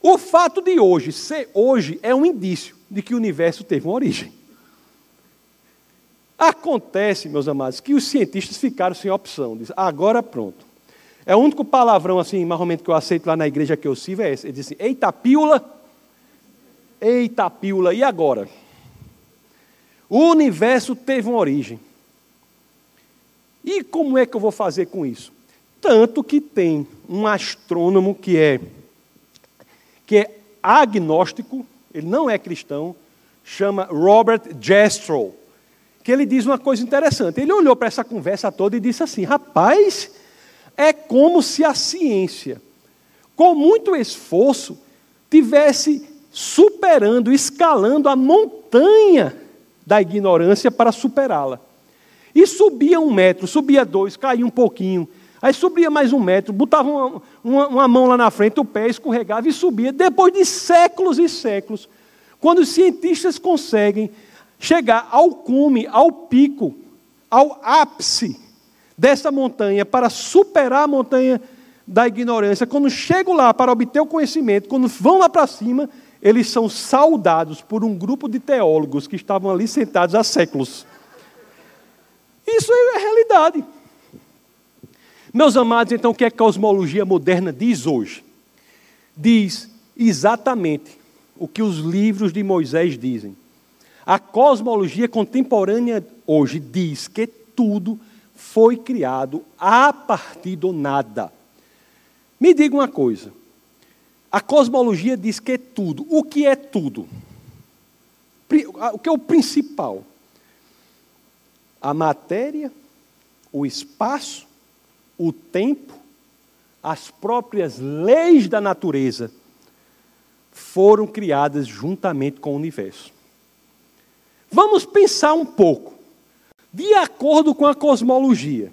O fato de hoje ser hoje é um indício de que o universo teve uma origem. Acontece, meus amados, que os cientistas ficaram sem opção. Diz, agora pronto. É o único palavrão, assim, mais ou menos, que eu aceito lá na igreja que eu sirvo é esse. Ele diz assim, eita pílula, eita pílula, e agora? O universo teve uma origem. E como é que eu vou fazer com isso? Tanto que tem um astrônomo que é, que é agnóstico, ele não é cristão, chama Robert Jastrow, que ele diz uma coisa interessante. Ele olhou para essa conversa toda e disse assim: rapaz, é como se a ciência, com muito esforço, tivesse superando, escalando a montanha da ignorância para superá-la. E subia um metro, subia dois, caía um pouquinho. Aí subia mais um metro, botava uma, uma, uma, mão lá na frente, o pé escorregava e subia. Depois de séculos e séculos, quando os cientistas conseguem chegar ao cume, ao pico, ao ápice dessa montanha, para superar a montanha da ignorância, quando chegam lá para obter o conhecimento, quando vão lá para cima, eles são saudados por um grupo de teólogos que estavam ali sentados há séculos. Isso é realidade. Meus amados, então o que é que a cosmologia moderna diz hoje? Diz exatamente o que os livros de Moisés dizem. A cosmologia contemporânea hoje diz que tudo foi criado a partir do nada. Me diga uma coisa. A cosmologia diz que é tudo. O que é tudo? O que é o principal? a matéria, o espaço, o tempo, as próprias leis da natureza foram criadas juntamente com o universo. Vamos pensar um pouco. De acordo com a cosmologia,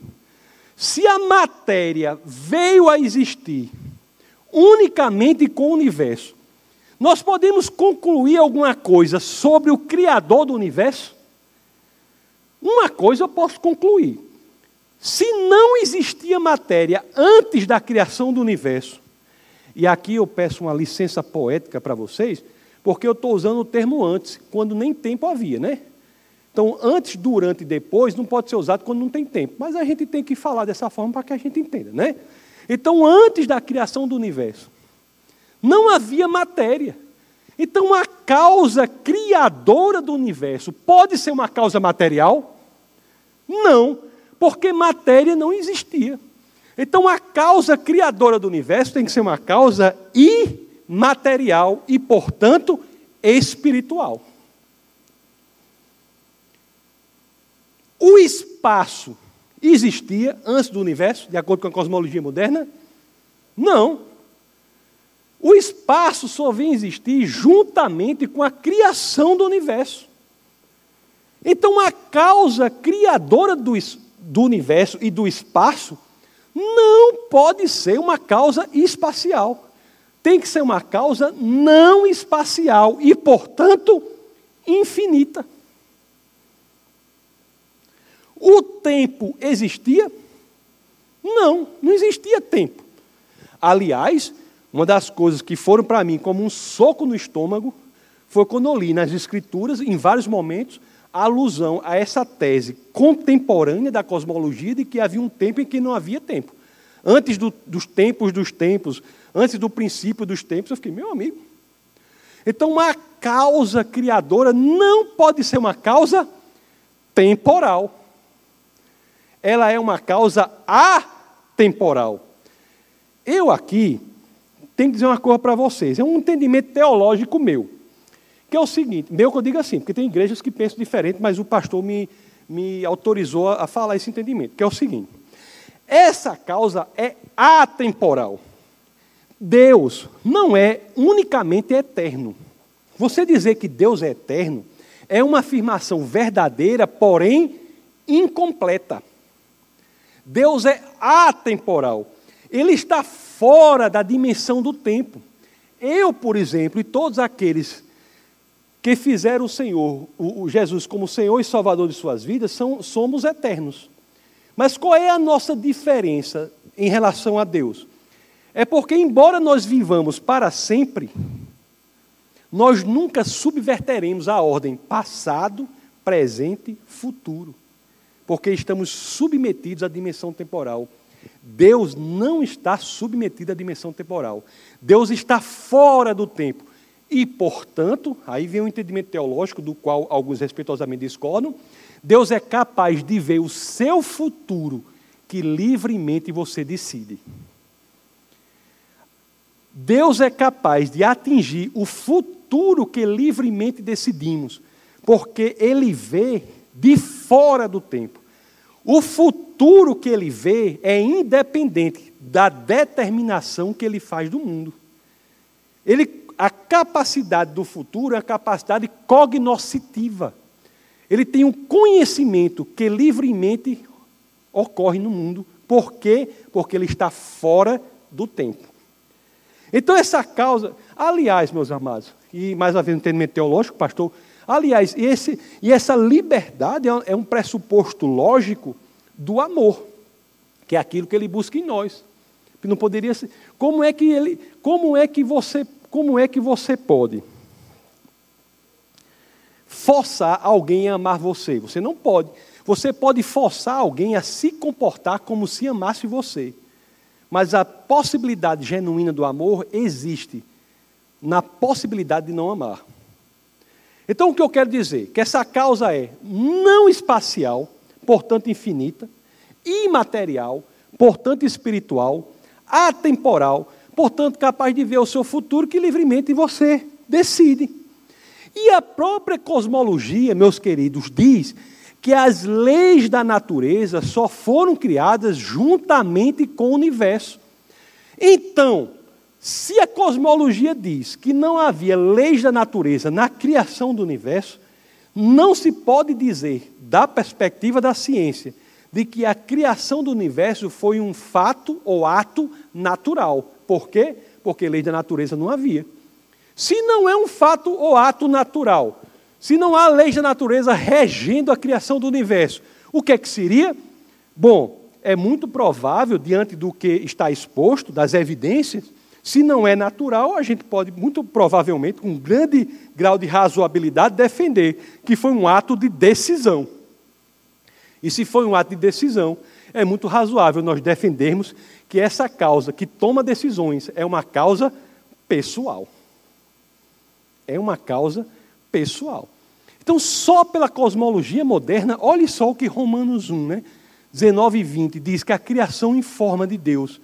se a matéria veio a existir unicamente com o universo, nós podemos concluir alguma coisa sobre o Criador do universo? Uma coisa eu posso concluir: se não existia matéria antes da criação do universo, e aqui eu peço uma licença poética para vocês, porque eu estou usando o termo antes, quando nem tempo havia, né? Então, antes, durante e depois não pode ser usado quando não tem tempo. Mas a gente tem que falar dessa forma para que a gente entenda, né? Então, antes da criação do universo, não havia matéria. Então, a causa criadora do universo pode ser uma causa material? Não, porque matéria não existia. Então, a causa criadora do universo tem que ser uma causa imaterial e, portanto, espiritual. O espaço existia antes do universo, de acordo com a cosmologia moderna? Não. O espaço só vem existir juntamente com a criação do universo. Então, a causa criadora do, do universo e do espaço não pode ser uma causa espacial. Tem que ser uma causa não espacial e, portanto, infinita. O tempo existia? Não, não existia tempo. Aliás, uma das coisas que foram para mim como um soco no estômago foi quando eu li nas Escrituras, em vários momentos, a alusão a essa tese contemporânea da cosmologia de que havia um tempo em que não havia tempo. Antes do, dos tempos dos tempos, antes do princípio dos tempos, eu fiquei, meu amigo. Então, uma causa criadora não pode ser uma causa temporal. Ela é uma causa atemporal. Eu aqui tenho que dizer uma coisa para vocês. É um entendimento teológico meu. Que é o seguinte, meu que eu digo assim, porque tem igrejas que pensam diferente, mas o pastor me, me autorizou a falar esse entendimento, que é o seguinte. Essa causa é atemporal. Deus não é unicamente eterno. Você dizer que Deus é eterno é uma afirmação verdadeira, porém incompleta. Deus é atemporal. Ele está fora da dimensão do tempo. Eu, por exemplo, e todos aqueles que fizeram o Senhor, o, Jesus, como Senhor e Salvador de suas vidas, são, somos eternos. Mas qual é a nossa diferença em relação a Deus? É porque, embora nós vivamos para sempre, nós nunca subverteremos a ordem passado, presente, futuro, porque estamos submetidos à dimensão temporal. Deus não está submetido à dimensão temporal. Deus está fora do tempo. E, portanto, aí vem o um entendimento teológico, do qual alguns respeitosamente discordam, Deus é capaz de ver o seu futuro que livremente você decide. Deus é capaz de atingir o futuro que livremente decidimos, porque Ele vê de fora do tempo. O futuro que Ele vê é independente da determinação que Ele faz do mundo. Ele, a capacidade do futuro é a capacidade cognoscitiva. Ele tem um conhecimento que livremente ocorre no mundo. Por quê? Porque ele está fora do tempo. Então, essa causa, aliás, meus amados, e mais um entendimento teológico, pastor, aliás, esse, e essa liberdade é, é um pressuposto lógico do amor, que é aquilo que ele busca em nós. Que não poderia ser. Como é que ele, como é que você, como é que você pode forçar alguém a amar você? Você não pode. Você pode forçar alguém a se comportar como se amasse você. Mas a possibilidade genuína do amor existe na possibilidade de não amar. Então, o que eu quero dizer? Que essa causa é não espacial, portanto infinita, imaterial, portanto espiritual, atemporal, portanto capaz de ver o seu futuro que livremente você decide. E a própria cosmologia, meus queridos, diz que as leis da natureza só foram criadas juntamente com o universo. Então, se a cosmologia diz que não havia leis da natureza na criação do universo, não se pode dizer, da perspectiva da ciência, de que a criação do universo foi um fato ou ato natural. Por quê? Porque lei da natureza não havia. Se não é um fato ou ato natural, se não há leis da natureza regendo a criação do universo, o que é que seria? Bom, é muito provável, diante do que está exposto, das evidências, se não é natural, a gente pode, muito provavelmente, com um grande grau de razoabilidade, defender que foi um ato de decisão. E se foi um ato de decisão, é muito razoável nós defendermos que essa causa que toma decisões é uma causa pessoal. É uma causa pessoal pessoal. Então, só pela cosmologia moderna, olhe só o que Romanos 1, né? 19 e 20 diz que a criação em forma de Deus.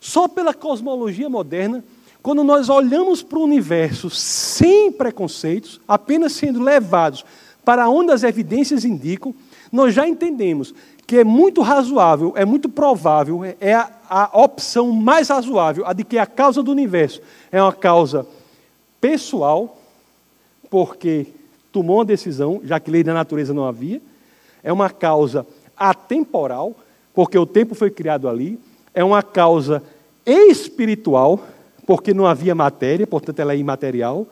Só pela cosmologia moderna, quando nós olhamos para o universo sem preconceitos, apenas sendo levados para onde as evidências indicam, nós já entendemos que é muito razoável, é muito provável, é a, a opção mais razoável, a de que a causa do universo é uma causa pessoal, porque tomou uma decisão, já que lei da natureza não havia, é uma causa atemporal, porque o tempo foi criado ali, é uma causa espiritual, porque não havia matéria, portanto ela é imaterial,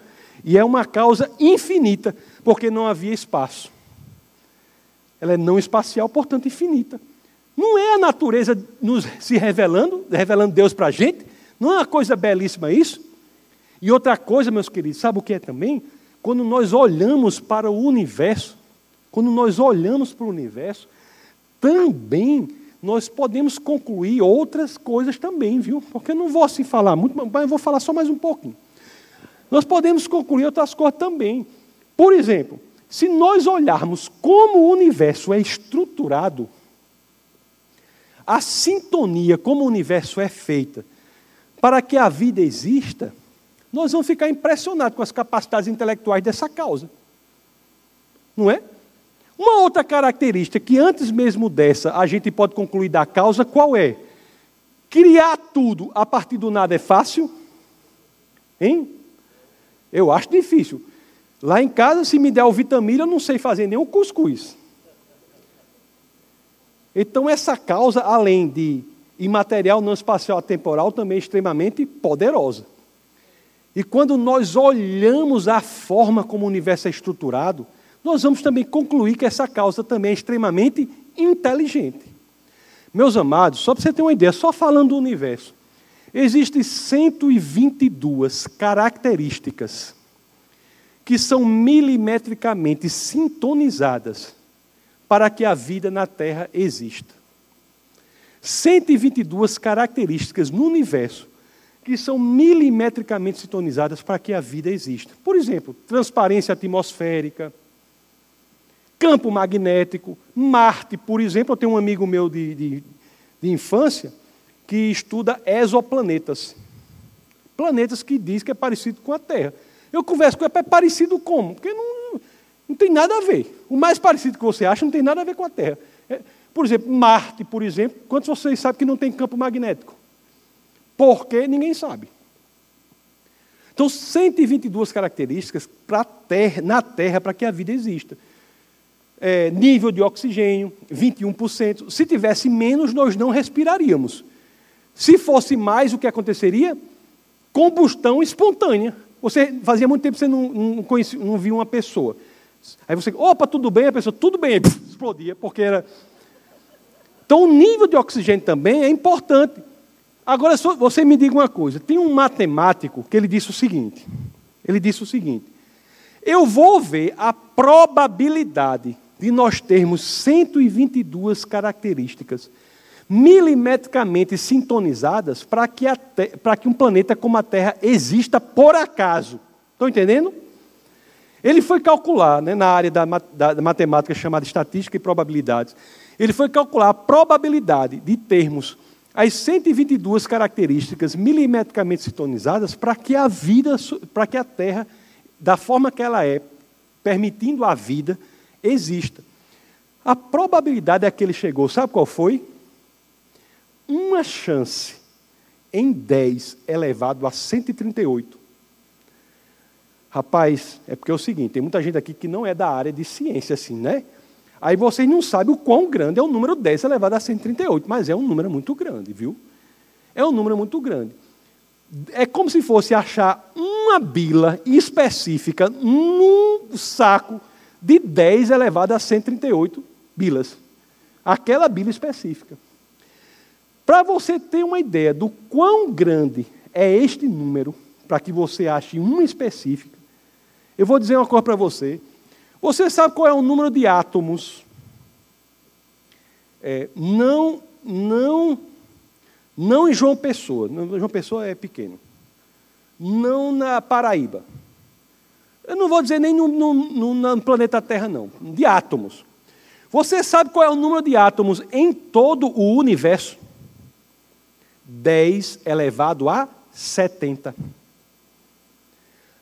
e é uma causa infinita, porque não havia espaço. Ela é não espacial, portanto infinita. Não é a natureza nos se revelando, revelando Deus para a gente? Não é uma coisa belíssima isso? E outra coisa, meus queridos, sabe o que é também? Quando nós olhamos para o universo, quando nós olhamos para o universo, também nós podemos concluir outras coisas também, viu? Porque eu não vou assim falar muito, mas eu vou falar só mais um pouquinho. Nós podemos concluir outras coisas também. Por exemplo, se nós olharmos como o universo é estruturado, a sintonia como o universo é feita para que a vida exista, nós vamos ficar impressionados com as capacidades intelectuais dessa causa. Não é? Uma outra característica que antes mesmo dessa a gente pode concluir da causa, qual é? Criar tudo a partir do nada é fácil? Hein? Eu acho difícil. Lá em casa, se me der o vitamina, eu não sei fazer nem um cuscuz. Então, essa causa, além de imaterial, não espacial, atemporal, também é extremamente poderosa. E quando nós olhamos a forma como o universo é estruturado, nós vamos também concluir que essa causa também é extremamente inteligente. Meus amados, só para você ter uma ideia, só falando do universo, existem 122 características que são milimetricamente sintonizadas para que a vida na Terra exista. 122 características no universo que são milimetricamente sintonizadas para que a vida exista. Por exemplo, transparência atmosférica, campo magnético, Marte, por exemplo. Eu tenho um amigo meu de, de, de infância que estuda exoplanetas. Planetas que diz que é parecido com a Terra. Eu converso com ele, é parecido como? Porque não, não tem nada a ver. O mais parecido que você acha não tem nada a ver com a Terra. É, por exemplo, Marte, por exemplo, quantos de vocês sabem que não tem campo magnético? Porque ninguém sabe. Então, 122 características terra, na Terra para que a vida exista. É, nível de oxigênio, 21%. Se tivesse menos, nós não respiraríamos. Se fosse mais, o que aconteceria? Combustão espontânea. Você fazia muito tempo que você não, não, não via uma pessoa. Aí você, opa, tudo bem? A pessoa, tudo bem, explodia, porque era. Então, o nível de oxigênio também é importante. Agora, você me diga uma coisa: tem um matemático que ele disse o seguinte: ele disse o seguinte, eu vou ver a probabilidade de nós termos 122 características milimetricamente sintonizadas para que, que um planeta como a Terra exista por acaso. Estão entendendo? Ele foi calcular, né, na área da, da matemática chamada estatística e probabilidades, ele foi calcular a probabilidade de termos as 122 características milimetricamente sintonizadas para que a vida, para que a Terra, da forma que ela é, permitindo a vida, exista. A probabilidade a que ele chegou, sabe qual foi? Uma chance em 10 elevado a 138. Rapaz, é porque é o seguinte, tem muita gente aqui que não é da área de ciência assim, né? Aí vocês não sabem o quão grande é o número 10 elevado a 138, mas é um número muito grande, viu? É um número muito grande. É como se fosse achar uma bila específica num saco de 10 elevado a 138 bilas. Aquela bila específica. Para você ter uma ideia do quão grande é este número, para que você ache uma específica, eu vou dizer uma coisa para você. Você sabe qual é o número de átomos? É, não, não, não em João Pessoa. João Pessoa é pequeno. Não na Paraíba. Eu não vou dizer nem no, no, no planeta Terra, não. De átomos. Você sabe qual é o número de átomos em todo o universo? 10 elevado a 70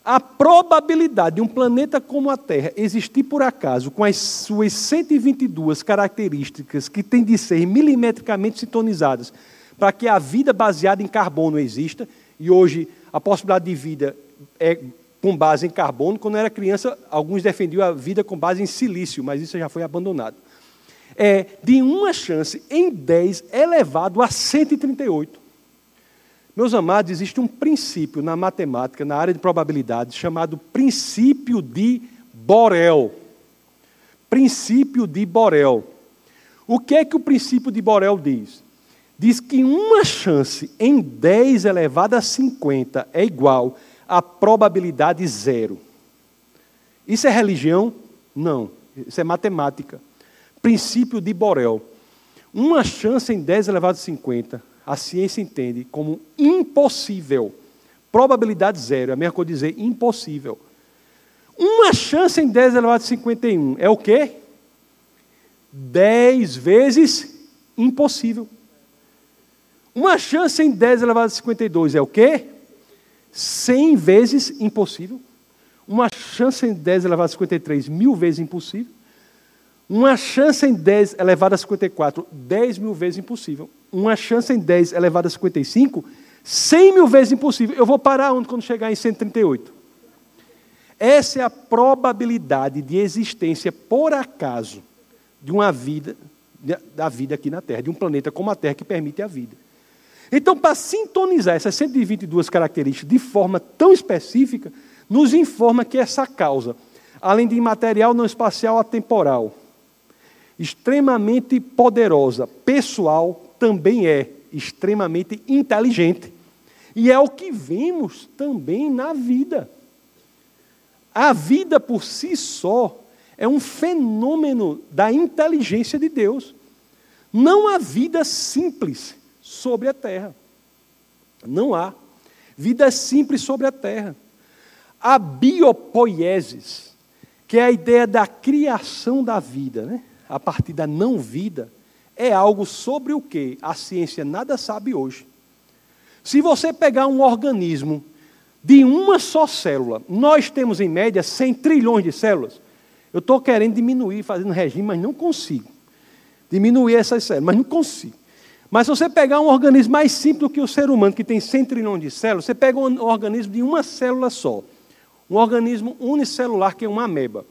a probabilidade de um planeta como a Terra existir por acaso, com as suas 122 características que têm de ser milimetricamente sintonizadas, para que a vida baseada em carbono exista, e hoje a possibilidade de vida é com base em carbono, quando eu era criança, alguns defendiam a vida com base em silício, mas isso já foi abandonado. É de uma chance em 10 elevado a 138. Meus amados, existe um princípio na matemática, na área de probabilidade, chamado princípio de Borel. Princípio de Borel. O que é que o princípio de Borel diz? Diz que uma chance em 10 elevado a 50 é igual a probabilidade zero. Isso é religião? Não. Isso é matemática. Princípio de Borel. Uma chance em 10 elevado a 50 a ciência entende como impossível. Probabilidade zero, é a mesma coisa dizer impossível. Uma chance em 10 elevado a 51 é o quê? 10 vezes impossível. Uma chance em 10 elevado a 52 é o quê? 100 vezes impossível. Uma chance em 10 elevado a 53, mil vezes impossível. Uma chance em 10 elevado a 54, 10 mil vezes impossível. Uma chance em 10 elevado a 55, 100 mil vezes impossível. Eu vou parar onde quando chegar em 138? Essa é a probabilidade de existência por acaso de uma vida da vida aqui na Terra, de um planeta como a Terra que permite a vida. Então, para sintonizar essas 122 características de forma tão específica, nos informa que essa causa, além de imaterial, não espacial, atemporal, extremamente poderosa, pessoal, também é extremamente inteligente. E é o que vemos também na vida. A vida por si só é um fenômeno da inteligência de Deus. Não há vida simples sobre a terra. Não há. Vida simples sobre a terra. A biopoiesis, que é a ideia da criação da vida, né? A partir da não vida, é algo sobre o que a ciência nada sabe hoje. Se você pegar um organismo de uma só célula, nós temos em média 100 trilhões de células. Eu estou querendo diminuir, fazendo regime, mas não consigo. Diminuir essas células, mas não consigo. Mas se você pegar um organismo mais simples do que o ser humano, que tem 100 trilhões de células, você pega um organismo de uma célula só. Um organismo unicelular, que é uma ameba.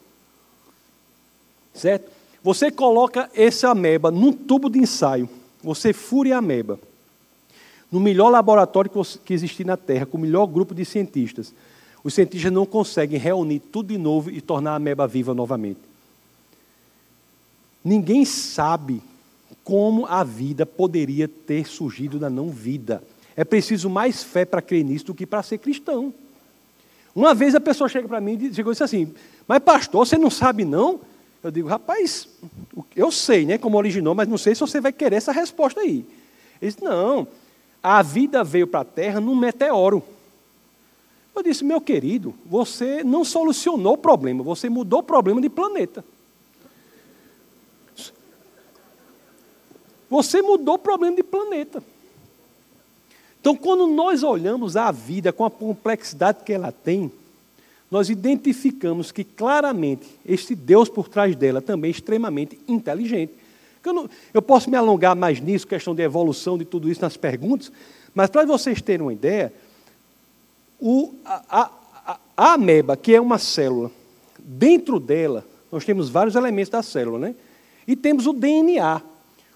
Certo? Você coloca essa ameba num tubo de ensaio. Você fura a ameba. No melhor laboratório que existir na Terra, com o melhor grupo de cientistas. Os cientistas não conseguem reunir tudo de novo e tornar a ameba viva novamente. Ninguém sabe como a vida poderia ter surgido da não vida. É preciso mais fé para crer nisso do que para ser cristão. Uma vez a pessoa chega para mim e chegou disse assim: Mas pastor, você não sabe não? Eu digo, rapaz, eu sei, né, como originou, mas não sei se você vai querer essa resposta aí. Ele disse, não, a vida veio para a Terra num meteoro. Eu disse, meu querido, você não solucionou o problema, você mudou o problema de planeta. Você mudou o problema de planeta. Então, quando nós olhamos a vida com a complexidade que ela tem, nós identificamos que claramente este Deus por trás dela também é extremamente inteligente. Eu, não, eu posso me alongar mais nisso, questão de evolução, de tudo isso nas perguntas, mas para vocês terem uma ideia, o, a, a, a ameba, que é uma célula, dentro dela, nós temos vários elementos da célula, né? E temos o DNA.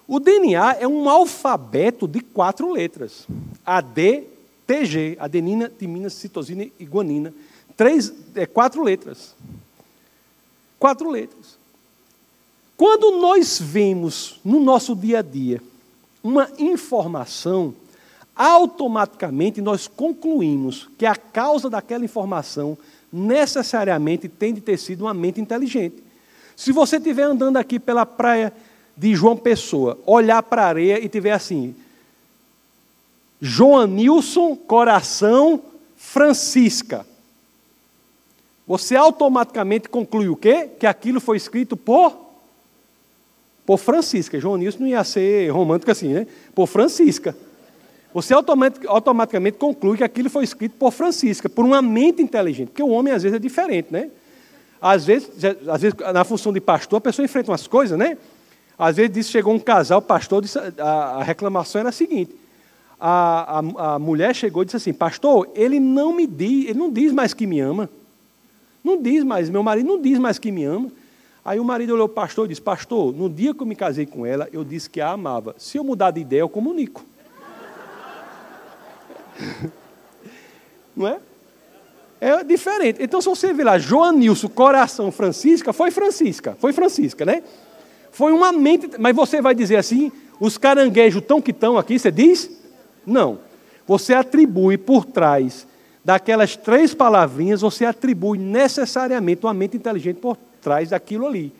O DNA é um alfabeto de quatro letras: AD, TG, adenina, timina, citosina e guanina três, é, quatro letras. Quatro letras. Quando nós vemos no nosso dia a dia uma informação, automaticamente nós concluímos que a causa daquela informação necessariamente tem de ter sido uma mente inteligente. Se você estiver andando aqui pela praia de João Pessoa, olhar para a areia e tiver assim, Joanilson, coração, Francisca você automaticamente conclui o quê? Que aquilo foi escrito por, por Francisca. João Nilson não ia ser romântico assim, né? Por Francisca. Você automaticamente conclui que aquilo foi escrito por Francisca, por uma mente inteligente. Porque o homem, às vezes, é diferente, né? Às vezes, às vezes na função de pastor, a pessoa enfrenta umas coisas, né? Às vezes disse, chegou um casal, o pastor disse, a, a reclamação era a seguinte: a, a, a mulher chegou e disse assim, pastor, ele não me diz, ele não diz mais que me ama. Não diz mais, meu marido não diz mais que me ama. Aí o marido olhou para o pastor e disse: Pastor, no dia que eu me casei com ela, eu disse que a amava. Se eu mudar de ideia, eu comunico. Não é? É diferente. Então, se você ver lá, Joanilson, coração Francisca, foi Francisca, foi Francisca, né? Foi uma mente, mas você vai dizer assim, os caranguejos tão que estão aqui, você diz? Não. Você atribui por trás daquelas três palavrinhas, você atribui necessariamente uma mente inteligente por trás daquilo ali.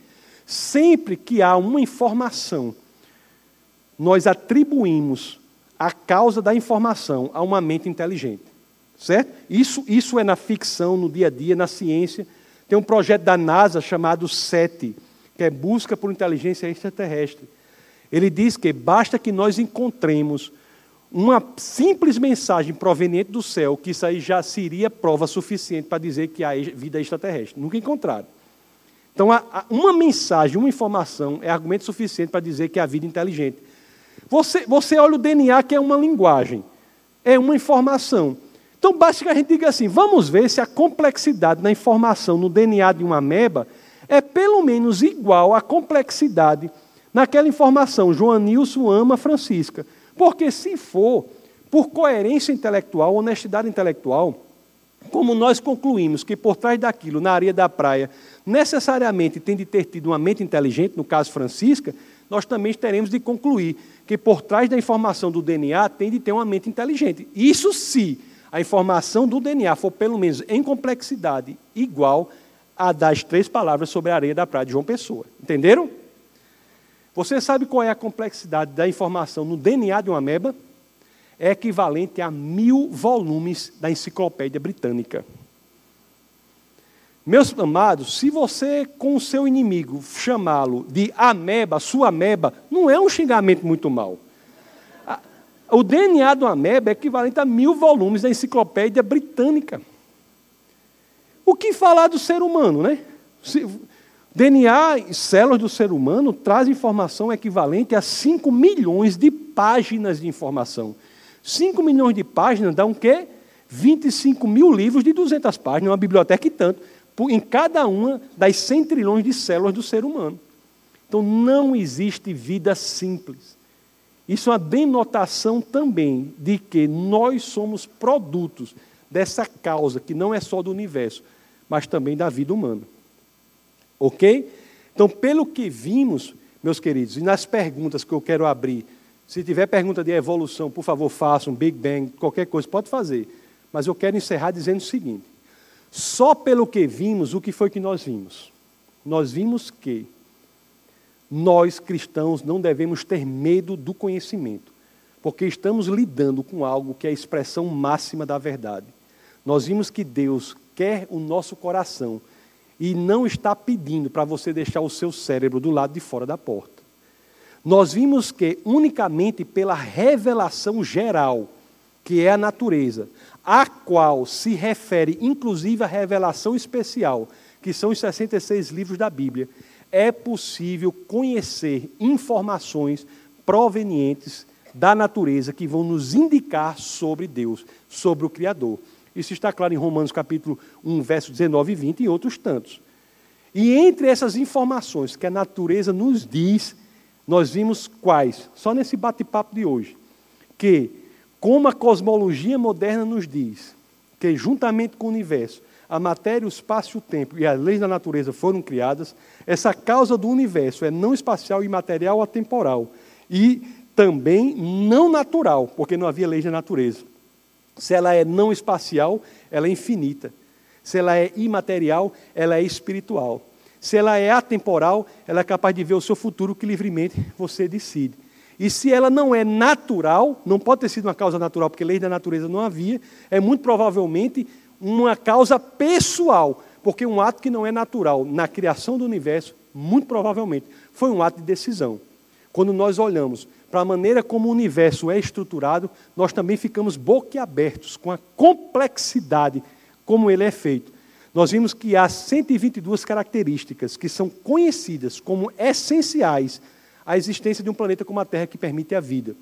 Sempre que há uma informação, nós atribuímos a causa da informação a uma mente inteligente. Certo? Isso, isso é na ficção, no dia a dia, na ciência. Tem um projeto da NASA chamado SETI, que é Busca por Inteligência Extraterrestre. Ele diz que basta que nós encontremos uma simples mensagem proveniente do céu, que isso aí já seria prova suficiente para dizer que há vida extraterrestre. Nunca encontraram. Então, uma mensagem, uma informação é argumento suficiente para dizer que há vida inteligente. Você, você olha o DNA, que é uma linguagem, é uma informação. Então, basta que a gente diga assim: vamos ver se a complexidade da informação no DNA de uma ameba é pelo menos igual à complexidade naquela informação, Joanilson ama Francisca. Porque se for por coerência intelectual, honestidade intelectual, como nós concluímos que por trás daquilo, na areia da praia, necessariamente tem de ter tido uma mente inteligente, no caso Francisca, nós também teremos de concluir que por trás da informação do DNA tem de ter uma mente inteligente. Isso se a informação do DNA for pelo menos em complexidade igual a das três palavras sobre a areia da praia de João Pessoa. Entenderam? Você sabe qual é a complexidade da informação no DNA de uma ameba? É equivalente a mil volumes da enciclopédia britânica. Meus amados, se você com o seu inimigo chamá-lo de ameba, sua ameba, não é um xingamento muito mal. O DNA do ameba é equivalente a mil volumes da enciclopédia britânica. O que falar do ser humano, né? DNA e células do ser humano traz informação equivalente a 5 milhões de páginas de informação. 5 milhões de páginas dá um quê? 25 mil livros de 200 páginas, uma biblioteca e tanto, em cada uma das 100 trilhões de células do ser humano. Então não existe vida simples. Isso é uma denotação também de que nós somos produtos dessa causa que não é só do universo, mas também da vida humana. Ok? Então, pelo que vimos, meus queridos, e nas perguntas que eu quero abrir, se tiver pergunta de evolução, por favor, façam, Big Bang, qualquer coisa, pode fazer. Mas eu quero encerrar dizendo o seguinte: só pelo que vimos, o que foi que nós vimos? Nós vimos que nós cristãos não devemos ter medo do conhecimento, porque estamos lidando com algo que é a expressão máxima da verdade. Nós vimos que Deus quer o nosso coração e não está pedindo para você deixar o seu cérebro do lado de fora da porta. Nós vimos que unicamente pela revelação geral, que é a natureza, a qual se refere inclusive a revelação especial, que são os 66 livros da Bíblia, é possível conhecer informações provenientes da natureza que vão nos indicar sobre Deus, sobre o Criador. Isso está claro em Romanos capítulo 1, verso 19 e 20 e outros tantos. E entre essas informações que a natureza nos diz, nós vimos quais? Só nesse bate-papo de hoje. Que, como a cosmologia moderna nos diz, que juntamente com o universo, a matéria, o espaço e o tempo e as leis da natureza foram criadas, essa causa do universo é não espacial, imaterial, atemporal. E também não natural, porque não havia leis da natureza. Se ela é não espacial, ela é infinita. Se ela é imaterial, ela é espiritual. Se ela é atemporal, ela é capaz de ver o seu futuro que livremente você decide. E se ela não é natural, não pode ter sido uma causa natural, porque lei da natureza não havia, é muito provavelmente uma causa pessoal, porque um ato que não é natural na criação do universo, muito provavelmente, foi um ato de decisão. Quando nós olhamos para a maneira como o universo é estruturado, nós também ficamos boquiabertos com a complexidade como ele é feito. Nós vimos que há 122 características que são conhecidas como essenciais à existência de um planeta como a Terra que permite a vida.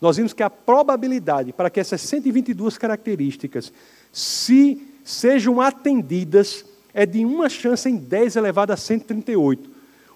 Nós vimos que a probabilidade para que essas 122 características se sejam atendidas, é de uma chance em 10 elevado a 138,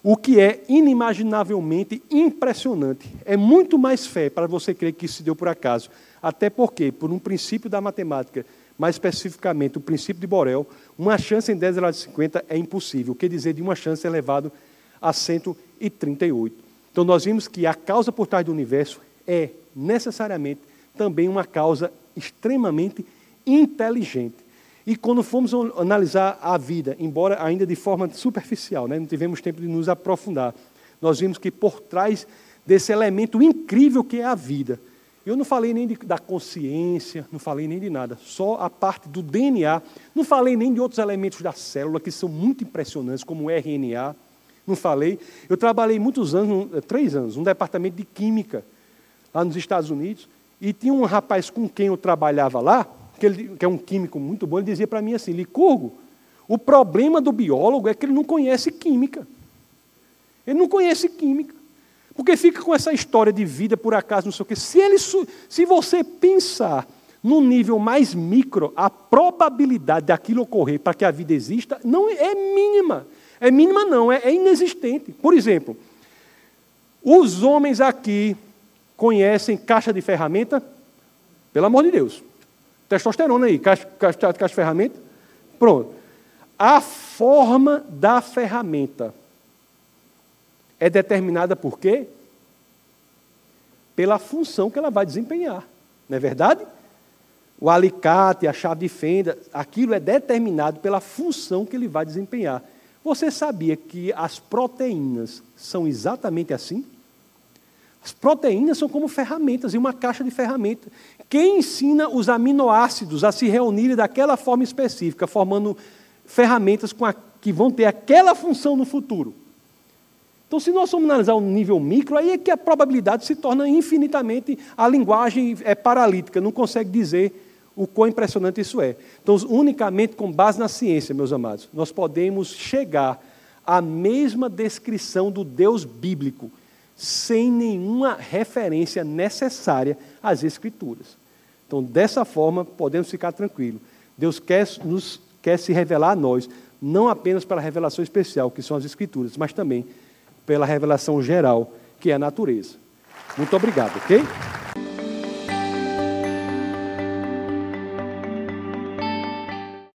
o que é inimaginavelmente impressionante. É muito mais fé para você crer que isso se deu por acaso. Até porque, por um princípio da matemática, mais especificamente o princípio de Borel, uma chance em 10 elevado a 50 é impossível. O que dizer de uma chance elevado a 138? Então, nós vimos que a causa por trás do universo é necessariamente também uma causa extremamente inteligente. E quando fomos analisar a vida, embora ainda de forma superficial, né, não tivemos tempo de nos aprofundar, nós vimos que por trás desse elemento incrível que é a vida, eu não falei nem de, da consciência, não falei nem de nada, só a parte do DNA, não falei nem de outros elementos da célula que são muito impressionantes, como o RNA, não falei. Eu trabalhei muitos anos, três anos, num departamento de química, lá nos Estados Unidos, e tinha um rapaz com quem eu trabalhava lá, que, ele, que é um químico muito bom, ele dizia para mim assim: Licurgo, o problema do biólogo é que ele não conhece química. Ele não conhece química. Porque fica com essa história de vida por acaso, não sei o quê. Se, ele, se você pensar no nível mais micro, a probabilidade daquilo ocorrer para que a vida exista não é mínima. É mínima não, é, é inexistente. Por exemplo, Os homens aqui conhecem caixa de ferramenta? Pelo amor de Deus. Testosterona aí, caixa, caixa, ferramenta? Pronto. A forma da ferramenta é determinada por quê? Pela função que ela vai desempenhar. Não é verdade? O alicate, a chave de fenda, aquilo é determinado pela função que ele vai desempenhar. Você sabia que as proteínas são exatamente assim? As proteínas são como ferramentas e uma caixa de ferramentas. Quem ensina os aminoácidos a se reunirem daquela forma específica, formando ferramentas a, que vão ter aquela função no futuro? Então, se nós formos analisar um nível micro, aí é que a probabilidade se torna infinitamente. A linguagem é paralítica, não consegue dizer o quão impressionante isso é. Então, unicamente com base na ciência, meus amados, nós podemos chegar à mesma descrição do Deus bíblico, sem nenhuma referência necessária às Escrituras. Então, dessa forma, podemos ficar tranquilos. Deus quer, nos, quer se revelar a nós, não apenas pela revelação especial, que são as Escrituras, mas também pela revelação geral, que é a natureza. Muito obrigado, ok?